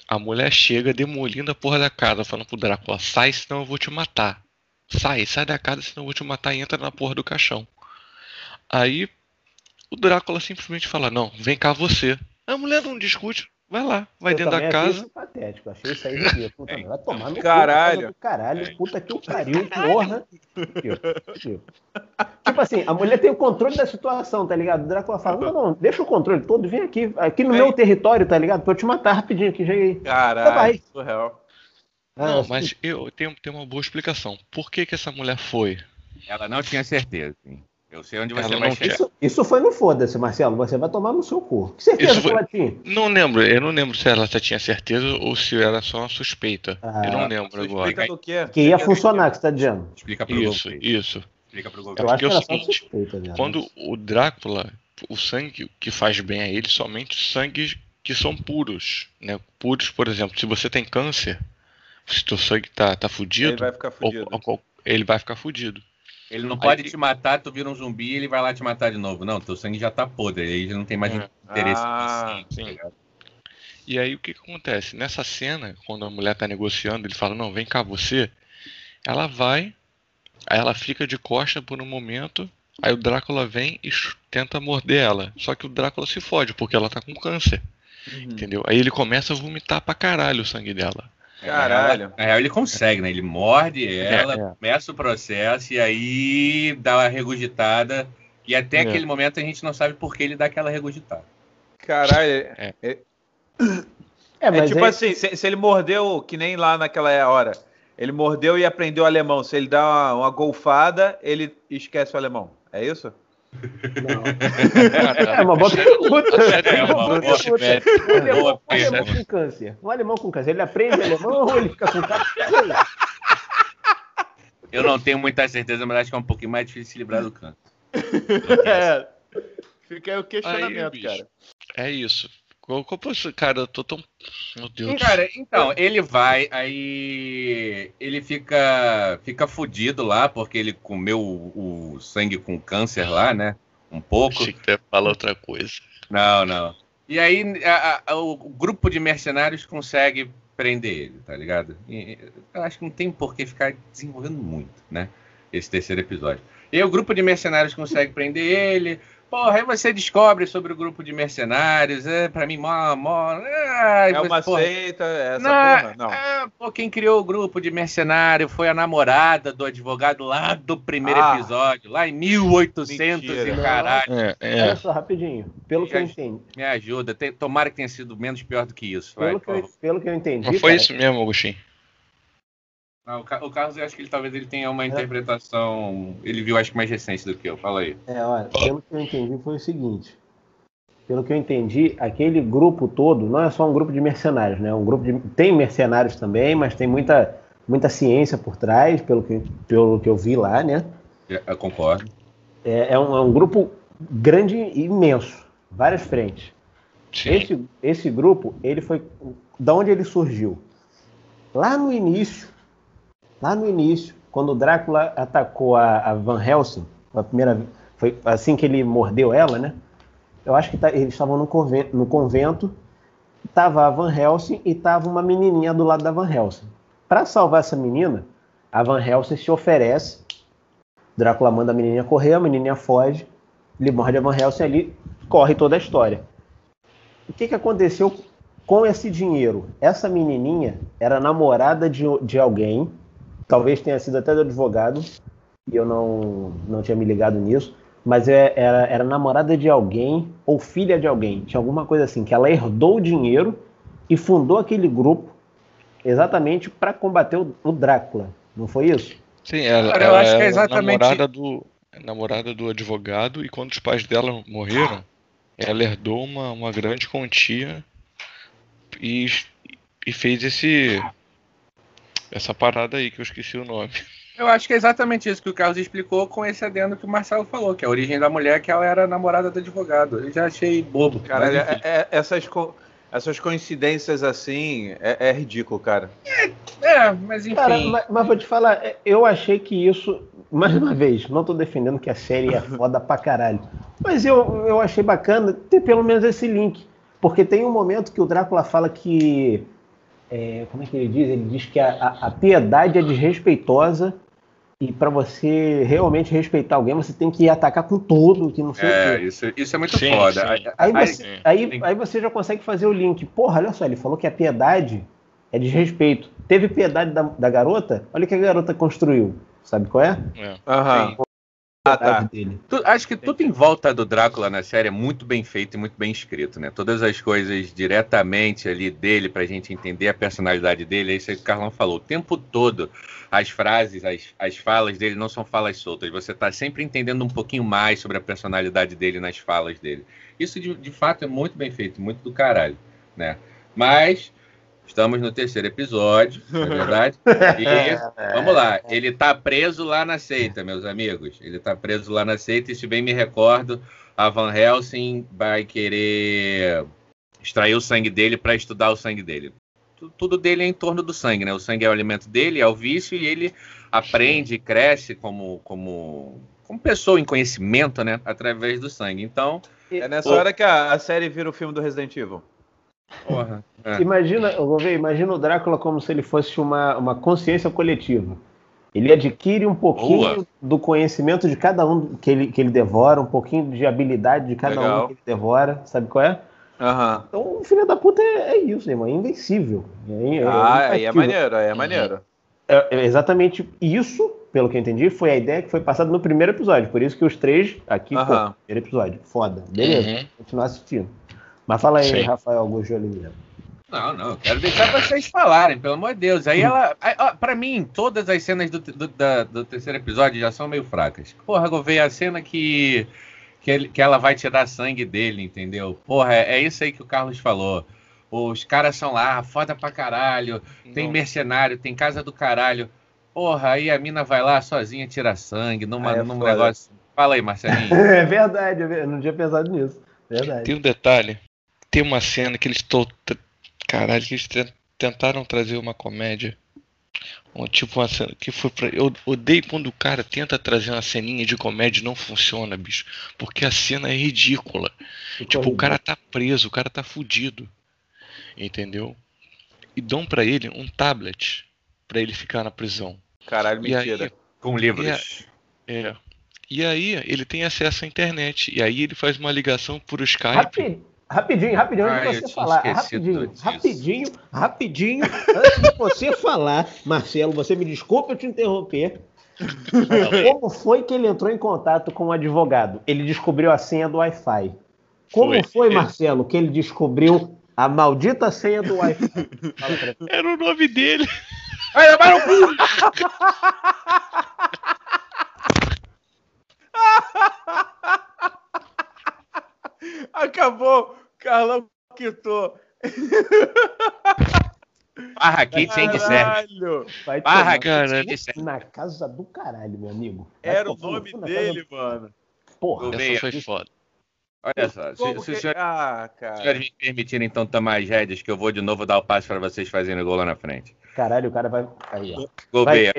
a mulher chega demolindo a porra da casa, falando pro Drácula, sai senão eu vou te matar. Sai, sai da casa senão eu vou te matar e entra na porra do caixão. Aí o Drácula simplesmente fala, não, vem cá você. A mulher não discute, vai lá, vai Eu dentro da casa. isso patético, achei isso aí ridículo também. Vai tomar no cu, Caralho. do Caralho, puta que o pariu, porra. Tipo, assim, a mulher tem o controle da situação, tá ligado? O Drácula fala, não, não, deixa o controle todo, vem aqui, aqui no É. meu território, tá ligado? Pra eu te matar rapidinho aqui, já aí. Caralho, surreal. Não, Ah, mas eu tenho, tenho uma boa explicação. Por que, que essa mulher foi? Ela não tinha certeza. hein? Eu sei onde você vai chegar. Isso, isso foi no foda-se, Marcelo. Você vai tomar no seu cu. Que certeza Isso que foi- ela tinha? Não lembro, eu não lembro se ela já tinha certeza ou se era só uma suspeita. Ah, eu não lembro agora. explica do quê? Que ia funcionar, que você tá dizendo. Explica pro Isso, Golfei. isso. Explica pro Eu Golfei. acho porque que é o seguinte, suspeita dela. Quando o Drácula, o sangue que faz bem a ele, somente sangues que são puros, né? Puros, por exemplo, se você tem câncer, se teu sangue tá, tá fudido, Ele vai ficar fudido. ou- ou- ele vai ficar fudido. Ele não pode Aí- te matar, tu vira um zumbi e ele vai lá te matar de novo. Não, teu sangue já tá podre, aí já não tem mais É. interesse. Ah, nisso, sim. tá ligado? E aí o que, que acontece? Nessa cena, quando a mulher tá negociando, ele fala, não, vem cá você. Ela vai, aí ela fica de costa por um momento, aí o Drácula vem e tenta morder ela. Só que o Drácula se fode, porque ela tá com câncer, Uhum. entendeu? Aí ele começa a vomitar pra caralho o sangue dela. Caralho. Na real, ele consegue, né? Ele morde ela, É, é. começa o processo e aí dá uma regurgitada. E até É. aquele momento a gente não sabe por que ele dá aquela regurgitada. Caralho. É. É, É, é tipo assim, se, se ele mordeu, que nem lá naquela hora, ele mordeu e aprendeu alemão. Se ele dá uma, uma golfada, ele esquece o alemão. É isso? É uma boa pergunta. É uma boa pergunta. pergunta. Um alemão, com câncer. Um alemão com câncer. Ele aprende alemão ou ele fica com câncer? Eu não tenho muita certeza, mas acho que é um pouquinho mais difícil se livrar do canto. É. Fica aí o Aí, questionamento, bicho, cara. É isso. Cara, eu tô tão. Meu Deus. Cara, então, ele vai, aí ele fica fica fudido lá, porque ele comeu o, o sangue com câncer lá, né? Um pouco. Achei que tu ia falar outra coisa. Não, não. E aí a- a- o grupo de mercenários consegue prender ele, tá ligado? E eu acho que não tem por que ficar desenvolvendo muito, né? Esse terceiro episódio. E aí o grupo de mercenários consegue prender ele. Porra, aí você descobre sobre o grupo de mercenários. É, pra mim, mó. mó é, É uma porra, seita, essa não, porra? Não. é, pô, quem criou o grupo de mercenário foi a namorada do advogado lá do primeiro Ah. episódio, lá em 1800 Mentira. e caralho. É, é. Olha só, rapidinho. Pelo que eu entendi. Me ajuda. Tem- tomara que tenha sido menos pior do que isso. Vai, Pelo que, por eu, pelo que eu entendi. Mas foi cara, isso mesmo, Agostinho. Não, o, Ca- o Carlos, eu acho que ele talvez ele tenha uma interpretação. Ele viu, acho que mais recente do que eu. Fala aí. É, olha, pelo que eu entendi foi o seguinte. Pelo que eu entendi, aquele grupo todo não é só um grupo de mercenários, né? Um grupo de tem mercenários também, mas tem muita muita ciência por trás, pelo que pelo que eu vi lá, né? Eu, eu concordo. É, é um, é um grupo grande e imenso, várias frentes. Sim. Esse, esse grupo, ele foi. Da onde ele surgiu? Lá no início, lá no início, quando o Drácula atacou a, a Van Helsing, a primeira, foi assim que ele mordeu ela, né? Eu acho que tá- eles estavam no convento, no convento, tava a Van Helsing e tava uma menininha do lado da Van Helsing. Para salvar essa menina, a Van Helsing se oferece. Drácula manda a menininha correr, a menininha foge, ele morde a Van Helsing ali, corre toda a história. O que, que aconteceu com esse dinheiro? Essa menininha era namorada de, de alguém, talvez tenha sido até do advogado, e eu não, não tinha me ligado nisso, mas é- era, era namorada de alguém ou filha de alguém, tinha alguma coisa assim, que ela herdou o dinheiro e fundou aquele grupo exatamente para combater o, o Drácula, não foi isso? Sim, ela, Cara, eu ela acho que é exatamente- namorada do, namorada do advogado e quando os pais dela morreram, ela herdou uma, uma grande quantia e, e fez esse essa parada aí que eu esqueci o nome. Eu acho que é exatamente isso que o Carlos explicou com esse adendo que o Marcelo falou, que a origem da mulher é que ela era namorada do advogado. Eu já achei bobo. Cara, mas é- é- essas, co- essas coincidências assim é, é ridículo, cara. É, mas enfim. Cara, mas, mas vou te falar, é, eu achei que isso, mais uma vez, não tô defendendo que a série é foda pra caralho, mas eu, eu achei bacana ter pelo menos esse link, porque tem um momento que o Drácula fala que, é, como é que ele diz? Ele diz que a, a- a piedade é desrespeitosa e pra você realmente respeitar alguém, você tem que atacar com tudo, que não sei o É, quê. isso, isso é muito Sim, foda. sim. Aí- Aí aí- você, aí, sim. aí você já consegue fazer o link. Porra, olha só, ele falou que a piedade é desrespeito. Teve piedade da, da garota? Olha o que a garota construiu. Sabe qual é? É. Aham. Ah, tá. dele. Tu- acho que tudo em volta do Drácula na série é muito bem feito e muito bem escrito, né? Todas as coisas diretamente ali dele pra gente entender a personalidade dele, é isso aí que o Carlão falou. O tempo todo, as frases, as, as falas dele não são falas soltas. Você tá sempre entendendo um pouquinho mais sobre a personalidade dele nas falas dele. Isso de, de fato é muito bem feito, muito do caralho, né? Mas estamos no terceiro episódio, não é verdade? E Vamos lá, ele tá preso lá na seita, meus amigos. Ele tá preso lá na seita e, se bem me recordo, a Van Helsing vai querer extrair o sangue dele para estudar o sangue dele. Tu- Tudo dele é em torno do sangue, né? O sangue é o alimento dele, é o vício, e ele aprende e cresce como, como, como pessoa em conhecimento, né? Através do sangue. Então, É nessa Pô. hora que a, a série vira o filme do Resident Evil. Porra. é. Imagina, eu vou ver, imagina o Drácula como se ele fosse uma, uma consciência coletiva. Ele adquire um pouquinho Boa. do conhecimento de cada um que ele, que ele devora, um pouquinho de habilidade de cada Legal. um que ele devora. Sabe qual é? Aham. Então, o filho da puta é, é isso, irmão. É invencível. É, é Ah, aí é maneiro, aí é maneiro. É, é exatamente isso, pelo que eu entendi, foi a ideia que foi passada no primeiro episódio. Por isso que os três aqui, pô, Aham. primeiro episódio. Foda. Beleza, Uhum. continuar assistindo. Mas fala aí, Sim. Rafael Augusto Oliveira. Não, não, eu quero deixar vocês falarem, pelo amor de Deus. Aí ela. aí, ó, Pra mim, todas as cenas do, do, da- do terceiro episódio já são meio fracas. Porra, Gouveia, a cena que, que, ele- que ela vai tirar sangue dele, entendeu? Porra, é, é isso aí que o Carlos falou. Os caras são lá, foda pra caralho, tem Não. mercenário, tem casa do caralho. Porra, aí a mina vai lá sozinha tirar sangue numa, é num foda. negócio. Fala aí, Marcelinho. É verdade, é eu não tinha pensado nisso. Verdade. Tem um detalhe. Tem uma cena que eles estão. Caralho, que eles te- tentaram trazer uma comédia. Um, tipo uma cena que foi pra. Eu odeio quando o cara tenta trazer uma ceninha de comédia e não funciona, bicho. Porque a cena é ridícula. Tipo, o cara tá preso, o cara tá fudido. Entendeu? E dão pra ele um tablet pra ele ficar na prisão. Caralho, E aí, mentira. Com livros. é. E aí ele tem acesso à internet. E aí ele faz uma ligação por Skype. Rapi- rapidinho, rapidinho, Ah, antes de você tinha falar. Rapidinho, rapidinho, rapidinho. Antes de você falar, Marcelo, você me desculpa eu te interromper. Como foi que ele entrou em contato com o advogado? Ele descobriu a senha do Wi-Fi. Como Foi. foi, Marcelo, que ele descobriu a maldita senha do Wi-Fi? Era o nome dele. Vai levar no cu! Acabou, Carlão quitou. Barra Kitchen de serve. Caralho, Vai Barra de serve. na casa do caralho, meu amigo. Vai era o nome dele, do- mano. Porra. Essa foi foda. Olha só, se, Como se que- senhores, Ah, se os senhores me permitirem então tomar as rédeas, que eu vou de novo dar o passo para vocês fazerem o gol lá na frente. Caralho, o cara vai. Aí, ó. Vai,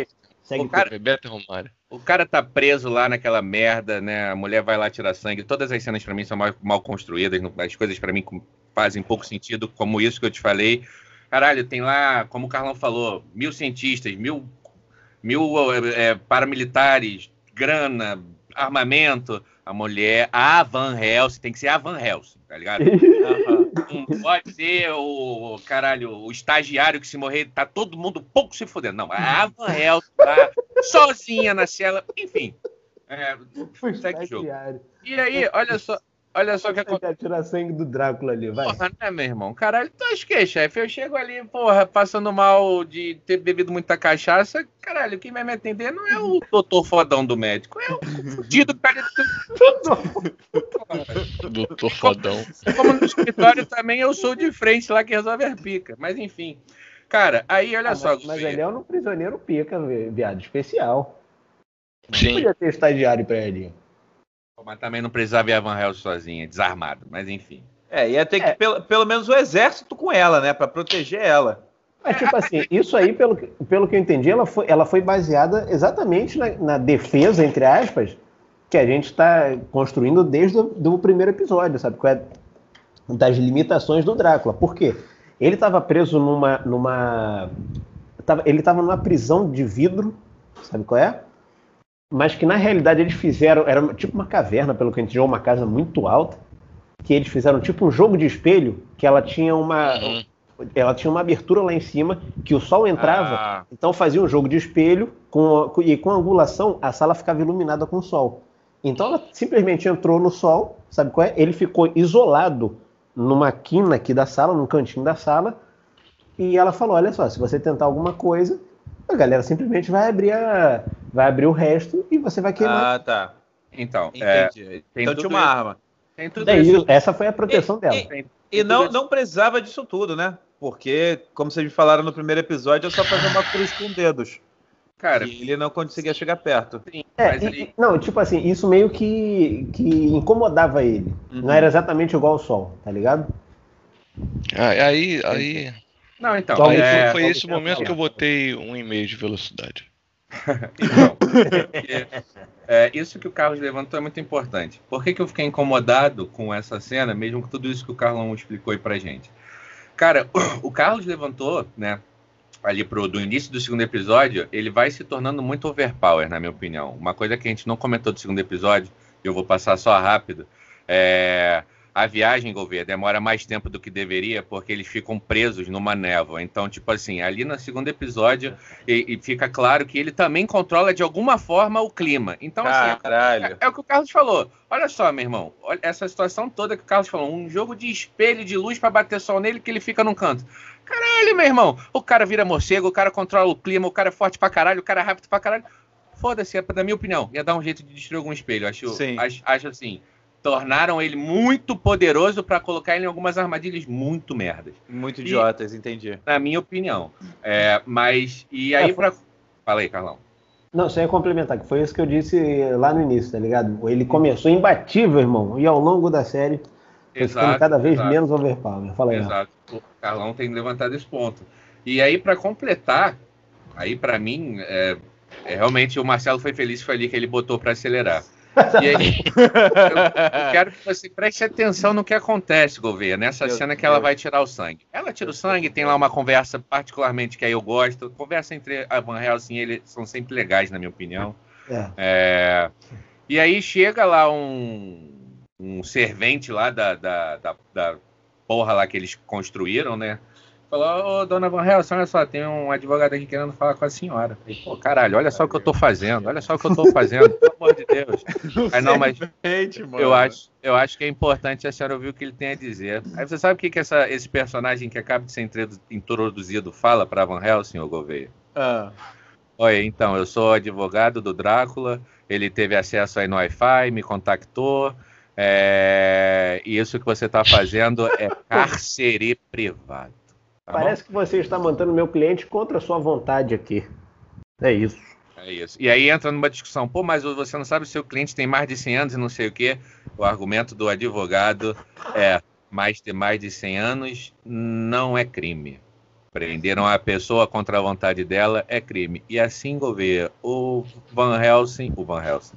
segue O cara- Bebeto e Romário. O cara tá preso lá naquela merda, né? A mulher vai lá tirar sangue. Todas as cenas para mim são mal, mal construídas. As coisas para mim fazem pouco sentido, como isso que eu te falei. Caralho, tem lá, como o Carlão falou, mil cientistas, mil, mil é, paramilitares, grana, armamento. A mulher, a Van Helsing, tem que ser a Van Helsing, tá ligado? Não pode ser o caralho, o estagiário que se morrer, tá todo mundo pouco se fudendo. Não, a Van Helsing tá sozinha na cela, enfim. É, segue o jogo. E aí, olha só, Olha só o que acontece. tirar sangue do Drácula ali, vai. Porra, né, meu irmão? Caralho, tu acha que, chefe? Eu chego ali, porra, passando mal de ter bebido muita cachaça. Caralho, quem vai me atender não é o doutor fodão do médico, é o fudido que tá Doutor fodão. Como no escritório também eu sou de frente lá que resolve a pica. Mas enfim. Cara, aí olha Ah, só. mas, mas ele é um prisioneiro pica, vi- viado, especial. Sim. podia ter estagiário pra ele. Mas também não precisava ir a Van Helsing sozinha, desarmado. Mas enfim. É, ia ter que É. pelo, pelo menos o exército com ela, né? Pra proteger ela. Mas, tipo assim, isso aí, pelo, que- pelo que eu entendi, ela foi, ela foi baseada exatamente na, na defesa, entre aspas, que a gente está construindo desde o do primeiro episódio, sabe? Qual é das limitações do Drácula. Por quê? Ele estava preso numa. numa tava- ele estava numa prisão de vidro, sabe qual é? Mas que na realidade eles fizeram. Era tipo uma caverna, pelo que a gente viu, uma casa muito alta. Que eles fizeram tipo um jogo de espelho, que ela tinha uma Uhum. ela tinha uma abertura lá em cima que o sol entrava, Ah. então fazia um jogo de espelho com, com- e com angulação a sala ficava iluminada com o sol. Então ela simplesmente entrou no sol, sabe qual é? Ele ficou isolado numa quina aqui da sala, num cantinho da sala, e ela falou: olha só, se você tentar alguma coisa, a galera simplesmente vai abrir a, vai abrir o resto e você vai queimar. Ah, tá. Então, é, Entendi. tem então tudo tinha uma isso. arma. tem tudo Daí, isso. essa foi a proteção E- dela. e- Tem- E não, não precisava disso tudo, né? Porque, como vocês me falaram no primeiro episódio, é só fazer uma cruz com dedos. Cara, E ele não conseguia chegar perto. sim, É, mas e- aí, e- não, tipo assim, isso meio que, que incomodava ele. Uhum. Não era exatamente igual ao sol, tá ligado? Ah, Aí, aí, Não, então. Só um- é, foi esse momento que eu botei um e-mail de velocidade. Então, é, isso que o Carlos levantou é muito importante. Por que, que eu fiquei incomodado com essa cena, mesmo com tudo isso que o Carlão explicou aí pra gente? Cara, o Carlos levantou, né, ali pro, do início do segundo episódio, ele vai se tornando muito overpower, na minha opinião. Uma coisa que a gente não comentou do segundo episódio, e eu vou passar só rápido, é... A viagem, Gouveia, demora mais tempo do que deveria, porque eles ficam presos numa névoa. Então, tipo assim, ali no segundo episódio, e, e fica claro que ele também controla de alguma forma o clima. Então, assim, Caralho. é, é o que o Carlos falou. Olha só, meu irmão, olha essa situação toda que o Carlos falou. Um jogo de espelho de luz pra bater sol nele que ele fica num canto. Caralho, meu irmão. O cara vira morcego, o cara controla o clima, o cara é forte pra caralho, o cara é rápido pra caralho. Foda-se, é, na minha opinião, ia dar um jeito de destruir algum espelho. Acho, Sim. acho, acho assim. Tornaram ele muito poderoso pra colocar ele em algumas armadilhas muito merdas. Muito E- idiotas, entendi. Na minha opinião. É, mas. E aí, É, pra. Fala aí, Carlão. Não, só ia complementar, que foi isso que eu disse lá no início, tá ligado? Ele começou imbatível, irmão, e ao longo da série foi ficando cada vez exato. menos overpower. Fala aí. Exato. O Carlão tem levantado esse ponto. E aí, para completar, aí para mim, é, é, realmente o Marcelo foi feliz, foi ali que ele botou para acelerar. E aí, eu, quero que você preste atenção no que acontece, Gouveia, nessa Meu cena que ela vai tirar o sangue. Ela tira o sangue, tem lá uma conversa particularmente que aí eu gosto. Conversa entre a Van Helsing e ele são sempre legais, na minha opinião. É. É, e aí chega lá um, um servente lá da, da, da, da porra lá que eles construíram, né? Falou, ô dona Van Helsing, olha só, tem um advogado aqui querendo falar com a senhora. Falei, Pô, caralho, olha só o que eu tô fazendo, olha só o que eu tô fazendo, pelo amor de Deus. Aí não, mas eu acho, eu acho que é importante a senhora ouvir o que ele tem a dizer. Aí você sabe o que, que essa, esse personagem que acaba de ser introdu- introduzido fala pra Van Helsing, ô Gouveia? Ah, Oi, então, eu sou advogado do Drácula, ele teve acesso aí no Wi-Fi, me contactou, é, e isso que você está fazendo é cárcere privado. Tá Parece que você está mantendo meu cliente contra a sua vontade aqui. É isso. É isso. E aí entra numa discussão, pô, mas você não sabe se o cliente tem mais de 100 anos e não sei o quê. O argumento do advogado é, mais de mais de 100 anos não é crime. Prenderam a pessoa contra a vontade dela é crime. E assim, Gouveia, o Van Helsing, o Van Helsing,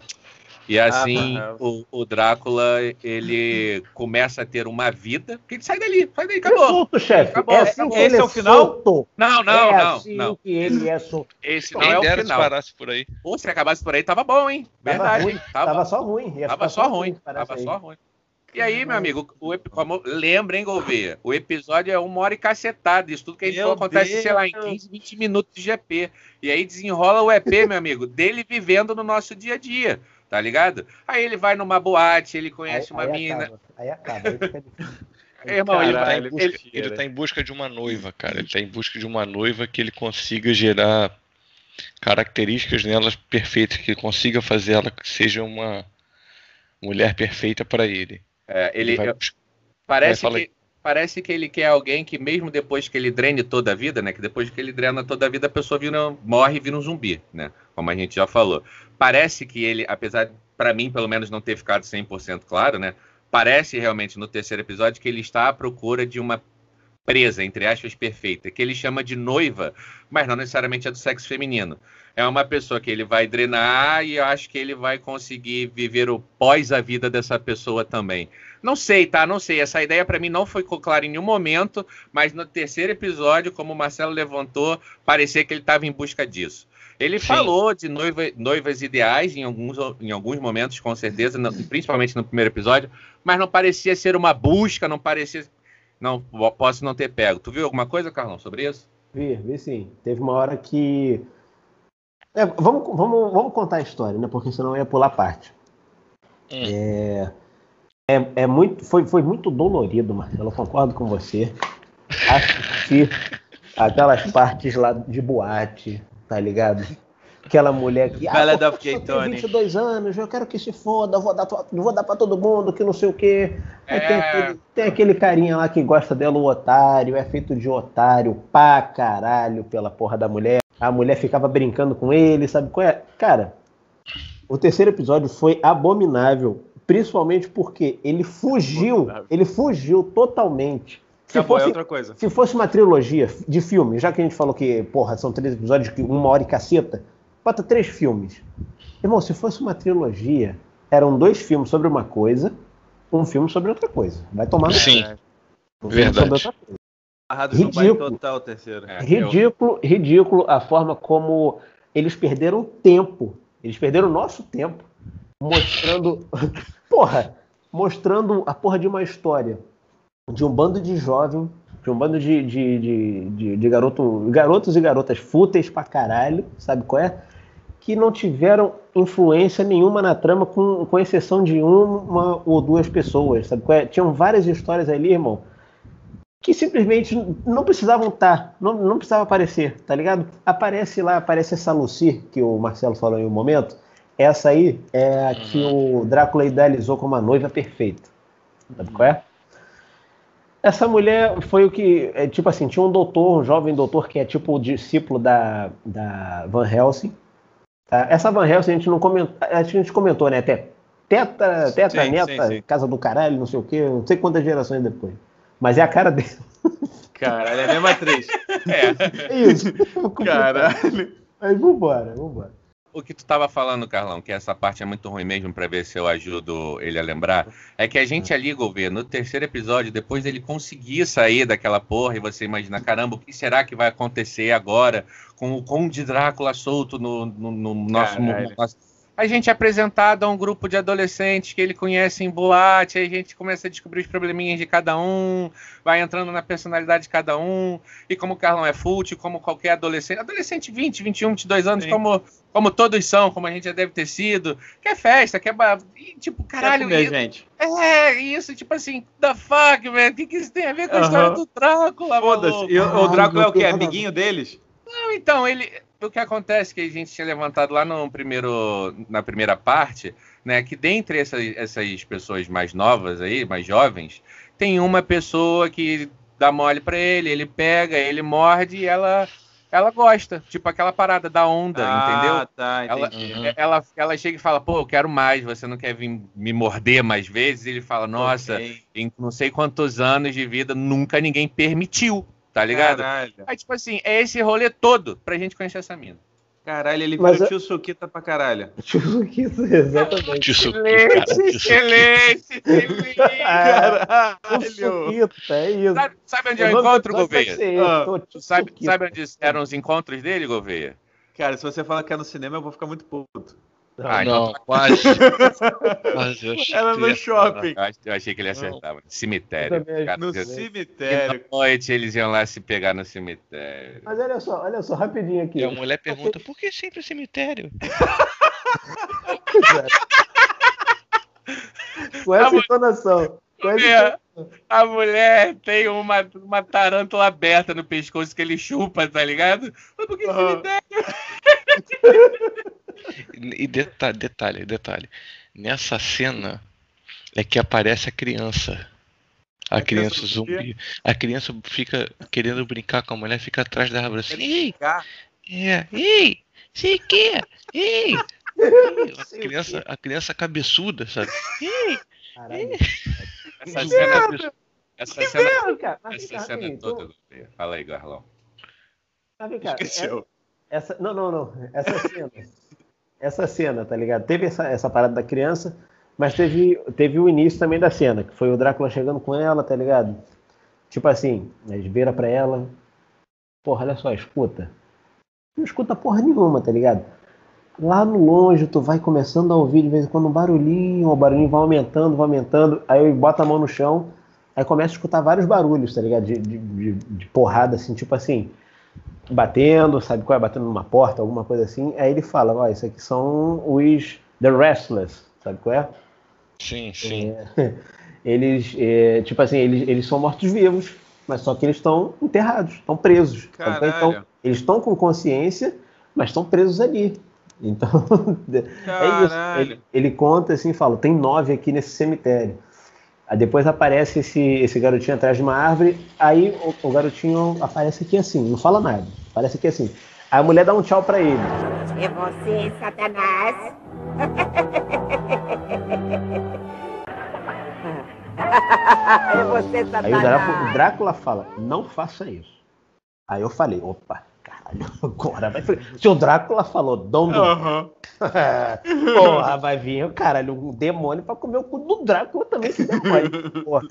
e assim Ah, o, o Drácula ele começa a ter uma vida. Porque ele sai dali, sai daí, Ele é acabou. solto, chefe. Acabou, É assim acabou. que ele Esse é o final? solto. Não, não, é não, assim não. que ele é solto. Esse não Quem é o dera final. parasse por aí. Pô, se acabasse por aí, tava bom, hein? Tava Verdade. ruim, hein? Tava, só ruim. ia Tava só ruim, tava aí. só ruim. E aí, meu amigo, o, como, lembra, hein, Gouveia? O episódio é uma hora e cacetada. Isso tudo que a gente falou acontece, sei lá, em Deus. 15, 20 minutos de GP. E aí desenrola o EP, meu amigo, dele vivendo no nosso dia a dia, tá ligado? Aí ele vai numa boate, ele Aí, conhece uma aí mina. acaba. Aí acaba. Aí fica difícil. Irmão, ele, Ele tá, em Caralho, busca, mentira. ele tá em busca de uma noiva, cara. Ele tá em busca de uma noiva que ele consiga gerar características nelas perfeitas, que ele consiga fazer ela que seja uma mulher perfeita para ele. é, ele, vai eu- buscar- Parece que, parece que ele quer alguém que, mesmo depois que ele drene toda a vida, né? Que depois que ele drena toda a vida, a pessoa vira, morre e vira um zumbi, né? Como a gente já falou. Parece que ele, apesar, para mim, pelo menos, não ter ficado 100% claro, né? Parece realmente no terceiro episódio que ele está à procura de uma presa, entre aspas, perfeita, que ele chama de noiva, mas não necessariamente é do sexo feminino. É uma pessoa que ele vai drenar e eu acho que ele vai conseguir viver o pós a vida dessa pessoa também. Não sei, tá? Não sei. Essa ideia pra mim não foi clara em nenhum momento, mas no terceiro episódio, como o Marcelo levantou, parecia que ele estava em busca disso. Ele Sim. falou de noiva- noivas ideais em alguns, em alguns momentos, com certeza, no- principalmente no primeiro episódio, mas não parecia ser uma busca, não parecia. Não, posso não ter pego. Tu viu alguma coisa, Carlão, sobre isso? Vi, vi sim. Teve uma hora que. É, vamos, vamos, vamos contar a história, né? Porque senão eu ia pular parte. Hum. É, é, é muito, foi, foi muito dolorido, Marcelo. Eu concordo com você. Assistir aquelas partes lá de boate, tá ligado? Aquela mulher que. Bela pô, da tenho Keitone. 22 anos, eu quero que se foda, vou dar, vou dar pra todo mundo, que não sei o quê. Aí tem, É. aquele, tem aquele carinha lá que gosta dela, o otário, é feito de otário pra caralho pela porra da mulher. A mulher ficava brincando com ele, sabe qual é? Cara, o terceiro episódio foi abominável, principalmente porque ele fugiu, Abominável. ele fugiu totalmente. Se Acabou, é fosse, outra coisa. se fosse uma trilogia de filmes, já que a gente falou que, porra, são três episódios de uma hora e caceta, bota três filmes. Irmão, se fosse uma trilogia, eram dois filmes sobre uma coisa, um filme sobre outra coisa. Vai tomar no Sim. Um filme Verdade. Ridículo. total, terceiro. É, eu- Ridículo, ridículo a forma como eles perderam tempo. Eles perderam o nosso tempo mostrando. porra! Mostrando a porra de uma história de um bando de jovem, de um bando de, de, de, de, de garoto, garotos e garotas fúteis pra caralho, sabe qual é? Que não tiveram influência nenhuma na trama, com, com exceção de uma ou duas pessoas, sabe qual é? Tinham várias histórias ali, irmão, que simplesmente não precisavam estar, não, não precisava aparecer, tá ligado? Aparece lá, aparece essa Lucy, que o Marcelo falou em um momento. Essa aí é a que o Drácula idealizou como a noiva perfeita. Sabe qual é? Essa mulher foi o que, é, tipo assim, tinha um doutor, um jovem doutor que é tipo o discípulo da, da Van Helsing. tá? Essa Van Helsing a gente não comentou, a gente comentou, né? Até teta, teta Sim, neta, sim, sim. casa do caralho, não sei o quê, não sei quantas gerações depois. Mas é a cara dele. Caralho, é a mesma atriz. É isso. Caralho. Mas vambora, vambora. O que tu tava falando, Carlão, que essa parte é muito ruim mesmo pra ver se eu ajudo ele a lembrar, é que a gente ali, Gouveia, no terceiro episódio, depois dele conseguir sair daquela porra e você imagina, caramba, o que será que vai acontecer agora com o Conde Drácula solto no, no- no nosso Caralho. mundo? A gente é apresentado a um grupo de adolescentes que ele conhece em boate, aí a gente começa a descobrir os probleminhas de cada um, vai entrando na personalidade de cada um, e como o Carlão é fútil, como qualquer adolescente, adolescente 20, 21, 22 anos, Sim. como, como todos são, como a gente já deve ter sido, quer festa, quer. ba- E, tipo, Caralho, e- gente. é isso, tipo assim, the fuck, velho, o que, que isso tem a ver com a Aham. história do Drácula, Foda-se. o, o Drácula é o quê? Amiguinho deles? Não, então, ele. O que acontece que a gente tinha levantado lá no primeiro, na primeira parte, né? Que dentre essas, essas pessoas mais novas aí, mais jovens, tem uma pessoa que dá mole pra ele, ele pega, ele morde e ela, ela gosta. Tipo aquela parada da onda, entendeu? Ah, tá, Ela, entendi. ela, ela chega e fala, pô, eu quero mais, você não quer vir me morder mais vezes? Ele fala, nossa, Ok. em não sei quantos anos de vida, nunca ninguém permitiu. Tá ligado? Caralho. Aí, tipo assim, é esse rolê todo pra gente conhecer essa mina. Caralho, ele Mas virou é- tio Suquita pra caralho. Exatamente. Tio Suquita, cara, tio Suquita. excelente, excelente. Caralho. Suquita, é isso. Sabe, sabe onde eu O nome do encontro, Gouveia? Ah, sabe, sabe onde eram os encontros dele, Gouveia? Cara, se você falar que é no cinema, eu vou ficar muito puto. Ah, então Não, quase. Era no shopping. Eu ach- eu achei que ele ia Não. Cemitério. Cara, No cemitério. Na noite eles iam lá se pegar no cemitério. Mas olha só, olha só, rapidinho aqui. E a mulher pergunta, por que sempre cemitério? Com essa entonação. Com essa É, a mulher tem uma, uma tarântula aberta no pescoço que ele chupa, tá ligado? Mas por que Aham. cemitério? E detalhe, detalhe, detalhe. Nessa cena é que aparece a criança. A, A criança, criança zumbi. A criança fica querendo brincar com a mulher, fica atrás da árvore assim. Ei, é, ei, sei que, ei. A criança, a criança cabeçuda, sabe? Ei, Caralho. Essa zumbi cena, cabeçudo. essa cena, Vem cá, mas vem essa cena rapidinho, toda. então- Fala aí, Garlão. mas vem cá, é- esqueceu. Essa, não, não, não. Essa cena. essa cena, tá ligado? Teve essa, essa parada da criança, mas teve, teve o início também da cena, que foi o Drácula chegando com ela, tá ligado? Tipo assim, eles vira pra ela. Porra, olha só, escuta. Não escuta porra nenhuma, tá ligado? Lá no longe, tu vai começando a ouvir de vez em quando um barulhinho, o barulhinho vai aumentando, vai aumentando, aí bota a mão no chão, aí começa a escutar vários barulhos, tá ligado? De, de, de, de porrada, assim, tipo assim, batendo, sabe qual é? Batendo numa porta, alguma coisa assim. Aí ele fala, ó, isso aqui são os The Restless, sabe qual é? Sim, sim. É, eles, é, tipo assim, eles, eles são mortos-vivos, mas só que eles estão enterrados, estão presos. é? Então, eles estão com consciência, mas estão presos ali. Então, é isso. Ele, ele conta assim, fala, tem nove aqui nesse cemitério. Aí depois aparece esse, esse garotinho atrás de uma árvore, aí o, o garotinho aparece aqui assim, não fala nada, aparece aqui assim. Aí a mulher dá um tchau pra ele. É você, Satanás? é você, Aí o Satanás. Drácula, o Drácula fala, não faça isso. Aí eu falei, opa, agora vai. Se o Drácula falou, dom do. Aham. Porra, vai vir, caralho, um demônio pra comer o cu do Drácula também, esse demônio. Porra.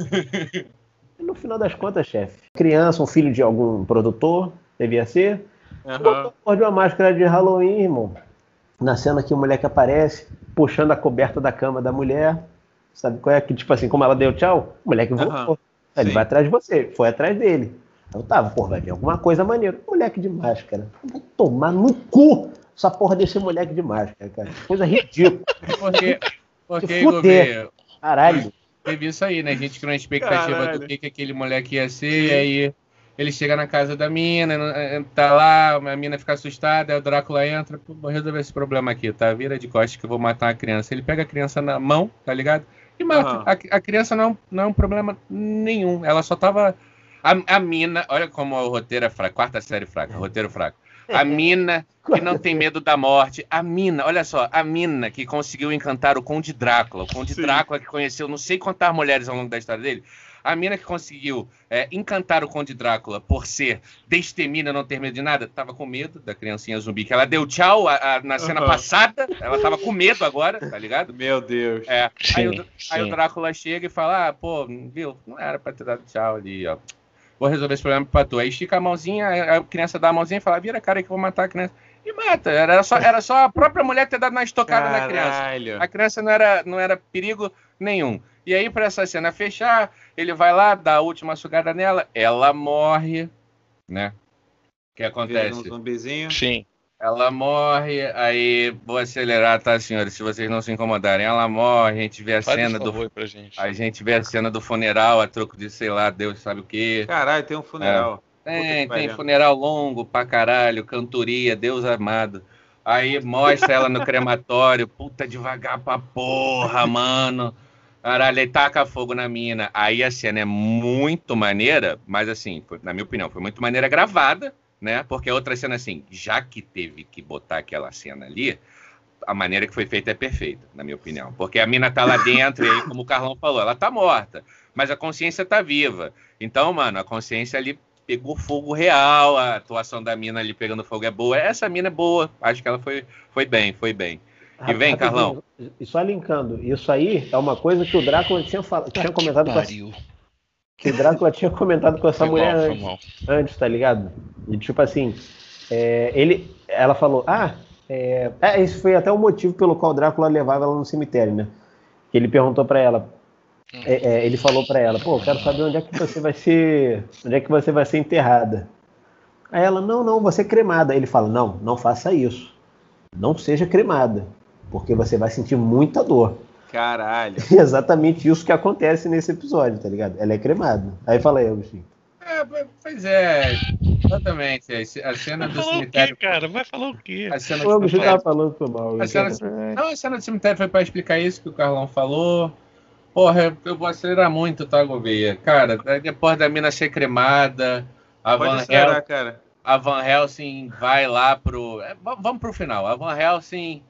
E no final das contas, chefe, criança, um filho de algum produtor, devia ser, Aham. botou de uma máscara de Halloween, irmão. Na cena que o moleque aparece, puxando a coberta da cama da mulher. Sabe qual é? Que, tipo assim, como ela deu tchau, o moleque voltou. Aham. Ele Sim. vai atrás de você, foi atrás dele. Eu tava, pô, vai vir alguma coisa maneira. Moleque de máscara. Vai tomar no cu essa porra desse moleque de máscara, cara. Coisa ridícula. Porque, porque Caralho. teve isso aí, né? A gente criou uma expectativa Caralho. do que, que aquele moleque ia ser, e aí ele chega na casa da mina, não- eh, tá lá, a mina fica assustada, aí o Drácula entra, pô, vou resolver esse problema aqui, tá? Vira de costas que eu vou matar a criança. Ele pega a criança na mão, tá ligado? E mata. Aham. A, a criança não, não é um problema nenhum. Ela só tava. A, a mina, olha como o roteiro é fraco, quarta série fraca, roteiro fraco. A mina que não tem medo da morte. A mina, olha só, a mina que conseguiu encantar o Conde Drácula. O Conde Sim. Drácula que conheceu não sei quantas mulheres ao longo da história dele. A mina que conseguiu é, encantar o Conde Drácula por ser destemida, não ter medo de nada, tava com medo da criancinha zumbi, que ela deu tchau a- a- na cena Aham. passada, ela tava com medo agora, tá ligado? Meu Deus. É. Aí, o, Sim, aí o sim. Drácula chega e fala: Ah, pô, viu? Não era pra ter dado tchau ali, ó. Vou resolver esse problema pra tu. Aí estica a mãozinha, a criança dá a mãozinha e fala: Vira a cara que eu vou matar a criança. E mata. Era só, era só a própria mulher ter dado uma estocada na criança. Caralho. A criança não era, não era perigo nenhum. E aí, pra essa cena fechar, ele vai lá, dá a última sugada nela, ela morre, né? O que Vira acontece? um zumbizinho. Sim. Ela morre, aí vou acelerar, tá, senhores? Se vocês não se incomodarem. Ela morre, a gente vê a Faz cena do. gente. A gente vê a cena do funeral, a troco de, sei lá, Deus sabe o quê. Caralho, tem um funeral. Tem, que tem pariu. funeral longo pra caralho, cantoria, Deus amado. Aí mostra ela no crematório, puta devagar pra porra, mano. Caralho, aí taca fogo na mina. Aí a cena é muito maneira, mas assim, foi- na minha opinião, foi muito maneira gravada, né? Porque a outra cena, assim, já que teve que botar aquela cena ali, a maneira que foi feita é perfeita, na minha opinião. Porque a mina tá lá dentro, e aí, como o Carlão falou, ela tá morta, mas a consciência tá viva. Então, mano, a consciência ali pegou fogo real, a atuação da mina ali pegando fogo é boa. Essa mina é boa, acho que ela foi, foi bem, foi bem. E vem, Carlão. E só linkando, isso aí é uma coisa que o Drácula tinha, fal... tinha comentado com essa... que o Drácula tinha comentado com essa Foi mulher mal, antes, mal. antes, tá ligado? E tipo assim, é, ele, ela falou, ah, é, é, esse foi até o motivo pelo qual o Drácula levava ela no cemitério, né? Que ele perguntou pra ela, é, é, ele falou pra ela, pô, eu quero saber onde é que você vai ser, onde é que você vai ser enterrada. Aí ela, não, não, você é cremada. Aí ele fala, não, não faça isso. Não seja cremada, porque você vai sentir muita dor. Caralho. É exatamente isso que acontece nesse episódio, tá ligado? Ela é cremada. Aí fala aí, Agostinho. É, pois é, exatamente. A cena do Vai falar o cemitério. quê, cara? Vai falar o quê? A cena O Agostinho cemitério. tava falando foi mal. A cena, não, a cena do cemitério foi pra explicar isso que o Carlão falou. Porra, eu, eu vou acelerar muito, tá, Gouveia? Cara, depois da mina ser cremada, a Pode Van, acelerar, Hel cara. a Van Helsing vai lá pro. é, vamos pro final. A Van Helsing,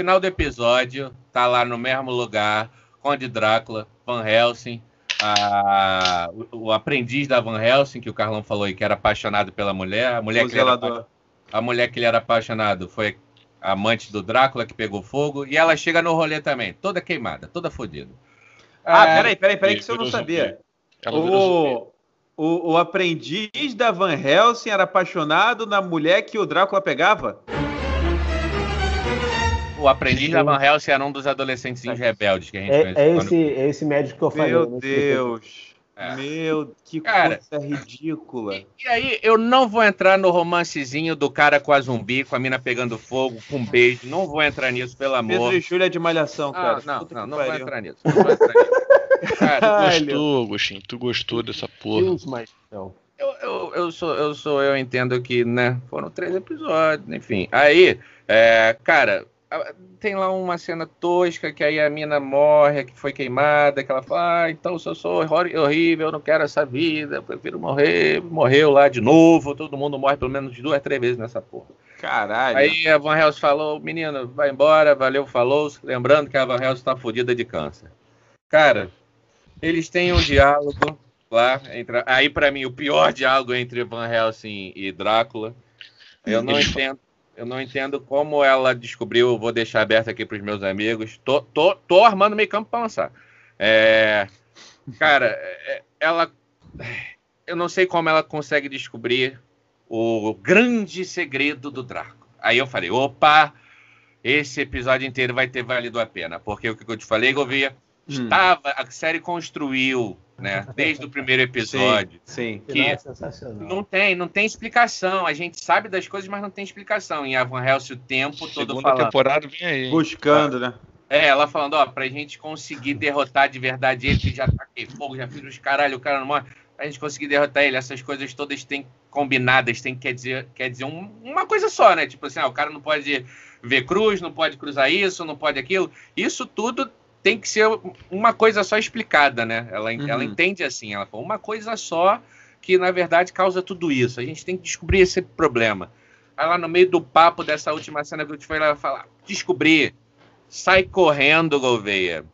final do episódio, tá lá no mesmo lugar, Conde Drácula, Van Helsing, a- o, o aprendiz da Van Helsing, que o Carlão falou aí, que era apaixonado pela mulher. A mulher, O que ele, era, a mulher que ele era apaixonado foi a amante do Drácula que pegou fogo. E ela chega no rolê também, toda queimada, toda fodida. Ah, É, peraí, peraí, peraí, que isso eu não sabia. O, o, o aprendiz da Van Helsing era apaixonado na mulher que o Drácula pegava? O aprendiz da Van Helsing era um dos adolescentes rebeldes que a gente É, conheceu é quando- esse, é esse médico que eu falei. Meu né? Deus. É. Meu, que Cara, coisa ridícula. E aí, eu não vou entrar no romancezinho do cara com a zumbi, com a mina pegando fogo, com um beijo. Não vou entrar nisso, pelo amor. Pedro e Júlia de Malhação, Ah, cara. não, Puta não, que não vou entrar nisso. Não vou entrar nisso. Cara, Tu gostou, Agostinho? Tu gostou dessa porra? Deus, mas não. eu, eu, eu sou, eu sou, eu entendo que, né, foram três episódios, enfim. Aí, é, cara, tem lá uma cena tosca que aí a mina morre, que foi queimada, que ela fala, ah, então se eu sou horrível, eu não quero essa vida, eu prefiro morrer. Morreu lá de novo, todo mundo morre pelo menos duas, três vezes nessa porra. Caralho. Aí a Van Helsing falou, menino, vai embora, valeu, falou. Lembrando que a Van Helsing tá fodida de câncer. Cara, eles têm um diálogo lá. Entre, aí, pra mim, o pior diálogo entre Van Helsing e Drácula. Eu não entendo. Eu não entendo como ela descobriu, vou deixar aberto aqui pros meus amigos. Tô, tô, tô armando meio campo pra lançar. É, cara, é, ela. Eu não sei como ela consegue descobrir o grande segredo do Draco. Aí eu falei, opa, esse episódio inteiro vai ter valido a pena. Porque o que eu te falei, Govia. Estava, a série construiu, né, desde o primeiro episódio. Sim. Final Que é sensacional. não tem, não tem explicação. A gente sabe das coisas, mas não tem explicação. Em Van Helsing o tempo todo Segunda falando. temporada vem aí. Buscando, né? É, ela falando, ó, pra gente conseguir derrotar de verdade ele, que já taquei fogo, já fiz os caralho, o cara não morre. Pra gente conseguir derrotar ele, essas coisas todas têm combinadas, tem quer dizer, quer dizer um- uma coisa só, né? Tipo assim, ah, o cara não pode ver cruz, não pode cruzar isso, não pode aquilo. Isso tudo tem que ser uma coisa só explicada, né? Ela, Uhum. ela entende assim, ela falou, uma coisa só que na verdade causa tudo isso. A gente tem que descobrir esse problema. Aí lá no meio do papo dessa última cena que eu te falei, ela fala, descobrir. Sai correndo, Gouveia.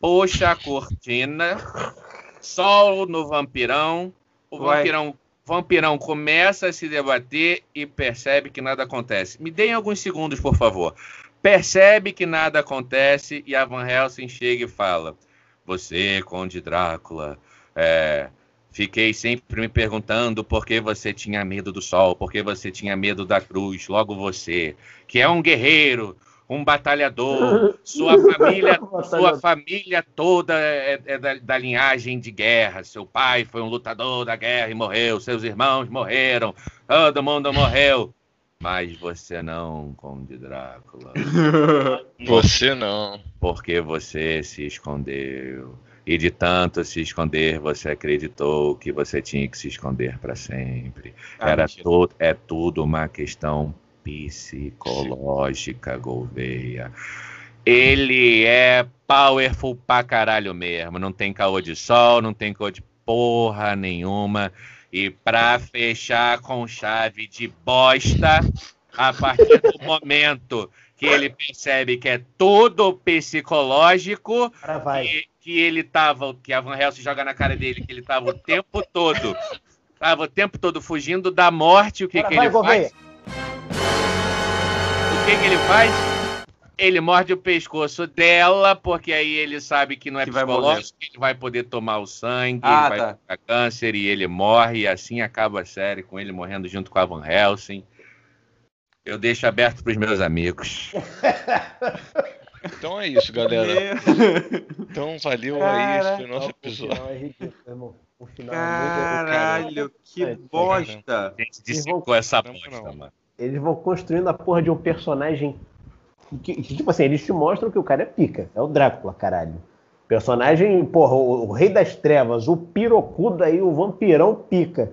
Puxa a cortina. Sol no vampirão. O vampirão, vampirão começa a se debater e percebe que nada acontece. Me deem alguns segundos, por favor. Percebe que nada acontece e a Van Helsing chega e fala: Você, Conde Drácula, é, fiquei sempre me perguntando por que você tinha medo do sol, por que você tinha medo da cruz, logo você, que é um guerreiro, um batalhador, sua família, sua família toda é, é da, da linhagem de guerra. Seu pai foi um lutador da guerra e morreu, seus irmãos morreram, todo mundo morreu. Mas você não, Conde Drácula. Você não. Porque você se escondeu. E de tanto se esconder, você acreditou que você tinha que se esconder para sempre. Ah, Era mentira. to é tudo uma questão psicológica, Gouveia. Ele é powerful pra caralho mesmo. Não tem caô de sol, não tem caô de porra nenhuma. E pra fechar com chave de bosta, a partir do momento que ele percebe que é tudo psicológico, vai. que, ele tava, que a Van Helsing joga na cara dele, que ele tava o tempo todo tava o tempo todo fugindo da morte. O que, que vai, ele faz? O que, que ele faz? Ele morde o pescoço dela, porque aí ele sabe que não é Que vai psicológico, que ele vai poder tomar o sangue, Ah, ele vai tá. câncer e ele morre, e assim acaba a série, com ele morrendo junto com a Van Helsing. Eu deixo aberto para os meus amigos. Então é isso, galera. Então valeu Cara, aí esse nosso O episódio. final é ridículo, irmão. O final é Caralho, que É, bosta. A gente dissecou essa bosta, mano. Eles vão construindo a porra de um personagem. Que, que, tipo assim, eles te mostram que o cara é pica. É o Drácula, caralho. Personagem, porra, o, o Rei das Trevas, o pirocudo aí, o vampirão pica.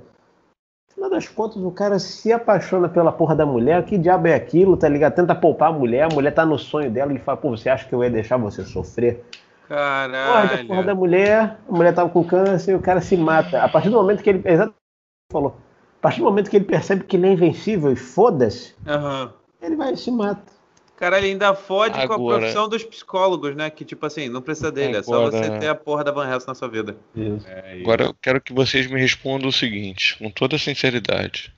No final das contas, o cara se apaixona pela porra da mulher. Que diabo é aquilo, tá ligado? Tenta poupar a mulher, a mulher tá no sonho dela e fala, pô, você acha que eu ia deixar você sofrer? Morde a porra da Caralho. mulher, a mulher tava com câncer e o cara se mata. A partir do momento que ele. Exatamente o que falou. A partir do momento que ele percebe que ele é invencível e foda-se, Aham. ele vai e se mata. Caralho, ainda fode com a Agora- profissão dos psicólogos, né? Que, tipo assim, não precisa dele, é só Agora- você ter a porra da Van Helsing na sua vida. É isso. Agora eu quero que vocês me respondam o seguinte, com toda sinceridade.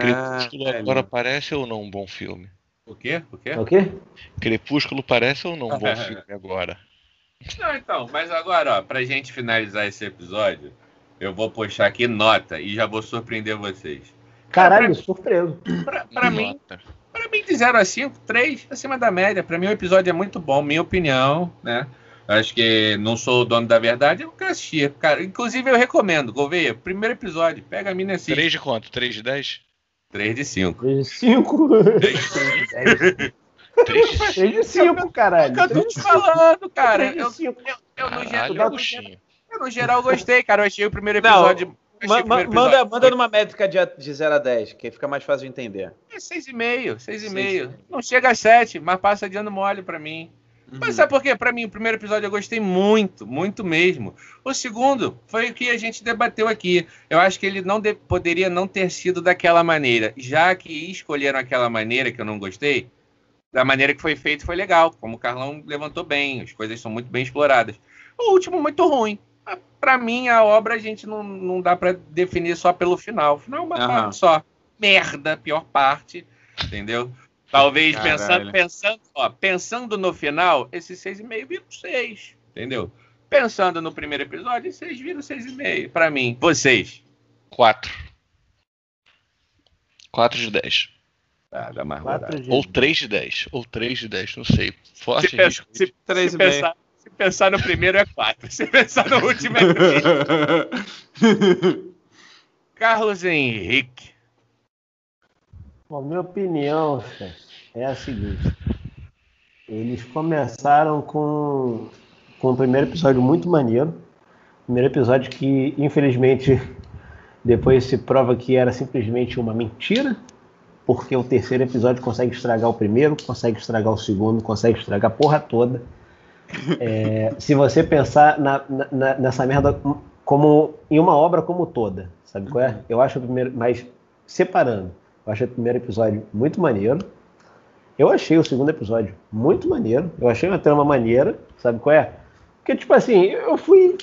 Crepúsculo agora parece ou não um bom filme? O quê? O quê? O quê? Crepúsculo parece ou não um bom filme agora? Não, então, mas agora, ó, pra gente finalizar esse episódio, eu vou puxar aqui nota e já vou surpreender vocês. Caralho, surpreso. Pra, pra mim, Mim, de 0 a 5, 3 acima da média. Pra mim, o episódio é muito bom, minha opinião, né? Acho que não sou o dono da verdade, eu quero assistir. Cara, inclusive, eu recomendo, Gouveia, primeiro episódio, pega a mina assim. 3 de quanto? 3 de 10? 3 de 5. 3 de 5. 3 de 3 de 5, caralho. Eu tô te falando, cara. Três de Eu, cinco. eu, eu, no, geral, eu, no geral, gostei, cara. Eu achei o primeiro Não, episódio. eu achei Ma- ma- manda, manda numa métrica de, de 0 a 10, que fica mais fácil de entender. É 6,5, 6,5. Seis. Não chega a 7, mas passa de ano mole pra mim. Uhum. Mas sabe por quê? Pra mim, o primeiro episódio eu gostei muito, muito mesmo. O segundo foi o que a gente debateu aqui. Eu acho que ele não de- poderia não ter sido daquela maneira. Já que escolheram aquela maneira que eu não gostei, da maneira que foi feito foi legal. Como o Carlão levantou bem, as coisas são muito bem exploradas. O último, muito ruim. Pra mim, a obra a gente não, não dá pra definir só pelo final. O final é uma Aham. parte só. Merda, pior parte. Entendeu? Talvez Caralho. pensando, pensando, ó, pensando no final, esse 6,5 vira um 6, entendeu? Pensando no primeiro episódio, esse 6 vira um 6,5 pra mim. Vocês. 4. 4 de 10. Ah, dá mais rodada. 4 de Ou 3 de 10. Ou 3 de 10, não sei. Forte Se, risco. se- Três se e meio. pensar, se pensar no primeiro é 4. Se pensar no último é 3. Carlos Henrique. Bom, minha opinião é a seguinte. Eles começaram com, com o primeiro episódio muito maneiro. Primeiro episódio que, infelizmente, depois se prova que era simplesmente uma mentira. Porque o terceiro episódio consegue estragar o primeiro, consegue estragar o segundo, consegue estragar a porra toda. É, se você pensar na- na- nessa merda como em uma obra como toda, sabe qual é? Eu acho o primeiro, mas separando, eu achei o primeiro episódio muito maneiro. Eu achei o segundo episódio muito maneiro. Eu achei uma trama maneira, sabe qual é? Porque, tipo assim, eu fui.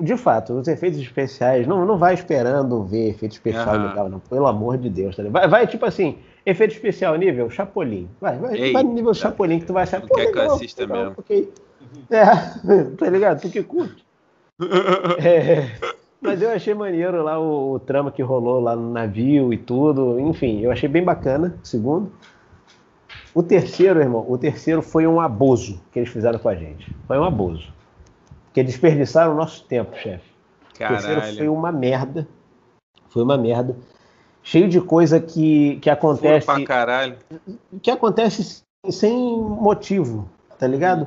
De fato, os efeitos especiais, não, não vai esperando ver efeito especial Aham. legal, não. Pelo amor de Deus, tá? Vai, vai, tipo assim, efeito especial nível Chapolin. Vai, vai, vai no nível Chapolin que tu vai achar. Pô, quer que eu legal, assista legal, mesmo. ok. É, tá ligado? Tu que curte. É, mas eu achei maneiro lá o, o trama que rolou lá no navio e tudo. Enfim, eu achei bem bacana. Segundo. O terceiro, irmão, o terceiro foi um abuso que eles fizeram com a gente. Foi um abuso. Porque desperdiçaram o nosso tempo, chefe. O terceiro foi uma merda. Foi uma merda. Cheio de coisa que, que Furo acontece pra caralho. que acontece sem motivo, tá ligado?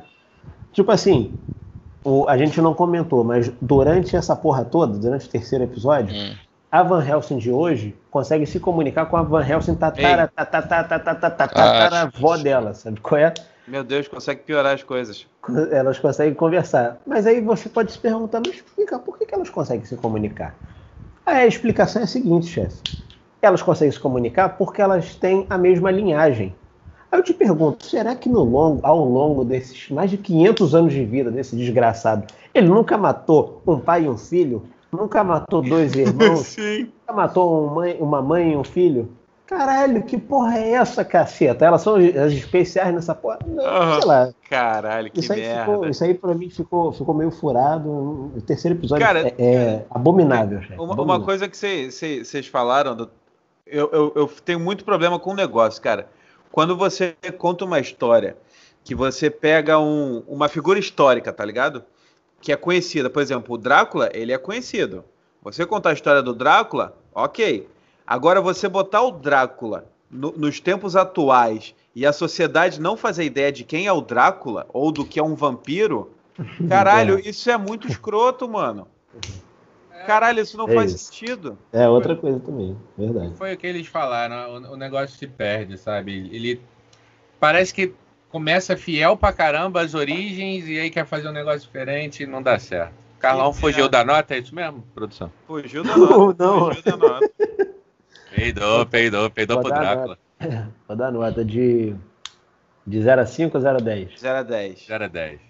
Tipo assim, o, a gente não comentou, mas durante essa porra toda, durante o terceiro episódio, Hum. a Van Helsing de hoje consegue se comunicar com a Van Helsing tatara, tatara, tatara, tatara, Ah, tatara, avó dela, sabe qual é? Meu Deus, consegue piorar as coisas. Elas conseguem conversar. Mas aí você pode se perguntar, mas explica, por que, que elas conseguem se comunicar? Aí a explicação é a seguinte, chefe. Elas conseguem se comunicar porque elas têm a mesma linhagem. Aí eu te pergunto, será que no longo, ao longo desses mais de 500 anos de vida desse desgraçado, ele nunca matou um pai e um filho? nunca matou dois irmãos? Sim. Nunca matou um mãe- uma mãe e um filho? Caralho, que porra é essa, caceta? Elas são as especiais nessa porra? Não, Aham. sei lá. Caralho, que Isso aí, merda. ficou, isso aí pra mim ficou, ficou meio furado. O terceiro episódio Cara, é, é abominável, chefe. Uma, uma abominável. coisa que vocês falaram, do- eu, eu, eu tenho muito problema com o negócio, cara. Quando você conta uma história que você pega um- uma figura histórica, tá ligado? Que é conhecida. Por exemplo, o Drácula, ele é conhecido. Você contar a história do Drácula, ok. Agora, você botar o Drácula no- nos tempos atuais e a sociedade não fazer ideia de quem é o Drácula ou do que é um vampiro, caralho, isso é muito escroto, mano. Caralho, isso não É faz isso. sentido. É outra coisa também, verdade. Foi o que eles falaram, o, o negócio se perde, sabe? Ele parece que começa fiel pra caramba às origens e aí quer fazer um negócio diferente e não dá certo. Carlão Que fugiu merda. da nota, é isso mesmo, produção? Fugiu da nota. Não. Fugiu da nota. Peidou, peidou, peidou Vou pro dar Drácula. Vou dar nota de, de 0 a 5 ou 0 a 10? 0 a 10. 0 a 10.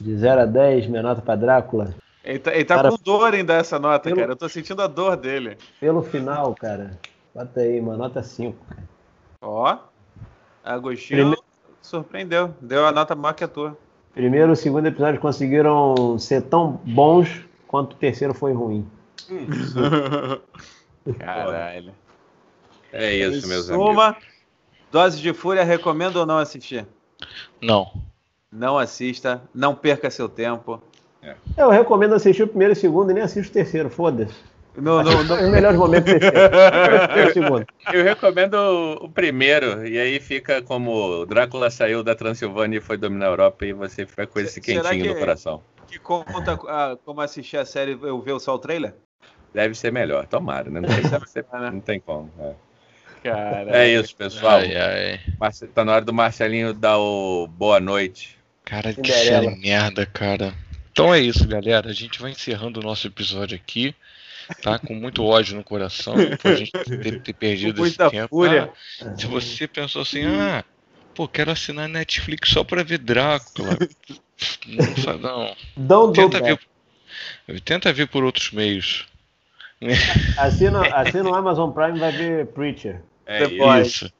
De 0 a 10, minha nota pra Drácula. Ele tá, ele tá Cara, com dor em dar essa nota, pelo- cara. Eu tô sentindo a dor dele. Pelo final, cara, bota aí, uma nota 5. Ó. Agostinho Prime- surpreendeu. Deu a nota maior que a tua. Primeiro e segundo episódio conseguiram ser tão bons quanto o terceiro foi ruim. Caralho. É isso, meus Em amigos. suma, Dose de Fúria, recomendo ou não assistir? Não. Não assista, não perca seu tempo. Eu recomendo assistir o primeiro e o segundo e nem assistir o terceiro, foda-se. No, no, no- Os melhores momentos do terceiro. E segundo. Eu recomendo o primeiro, e aí fica como o Drácula saiu da Transilvânia e foi dominar a Europa, e você fica com esse quentinho que- no coração. que conta ah, como assistir a série eu ver só o trailer? Deve ser melhor, tomara, né? Não tem, ser, né? não tem como. É, Cara. É isso, pessoal. Ai, ai. Marce- Tá na hora do Marcelinho dar o boa noite. Cara, que série merda, cara. Então é isso, galera. A gente vai encerrando o nosso episódio aqui. Tá? Com muito ódio no coração. Por a gente ter, ter perdido Com esse muita tempo. fúria. Ah, se você pensou assim, ah, pô, quero assinar Netflix só pra ver Drácula. Não, não. Don't do Tenta that. ver, tenta ver por outros meios. Assina, assina o Amazon Prime e vai ver Preacher. É pode. Isso,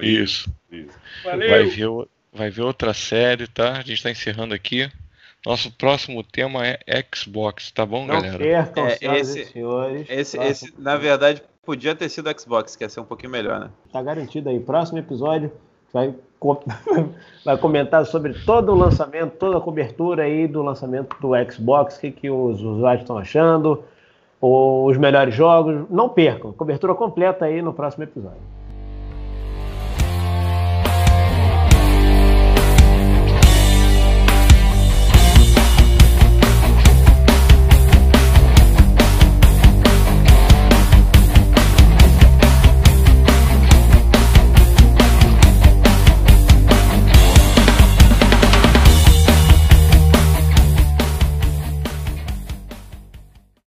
isso. isso. Vai ver, vai ver outra série, tá? A gente tá encerrando aqui. Nosso próximo tema é Xbox, tá bom, Não galera? percam, É, senhoras esse- e senhores. Esse, esse, na verdade, podia ter sido Xbox, que ia ser um pouquinho melhor, né? Tá garantido aí. Próximo episódio vai, vai comentar sobre todo o lançamento, toda a cobertura aí do lançamento do Xbox, o que, que os usuários estão achando, os melhores jogos. Não percam, cobertura completa aí no próximo episódio.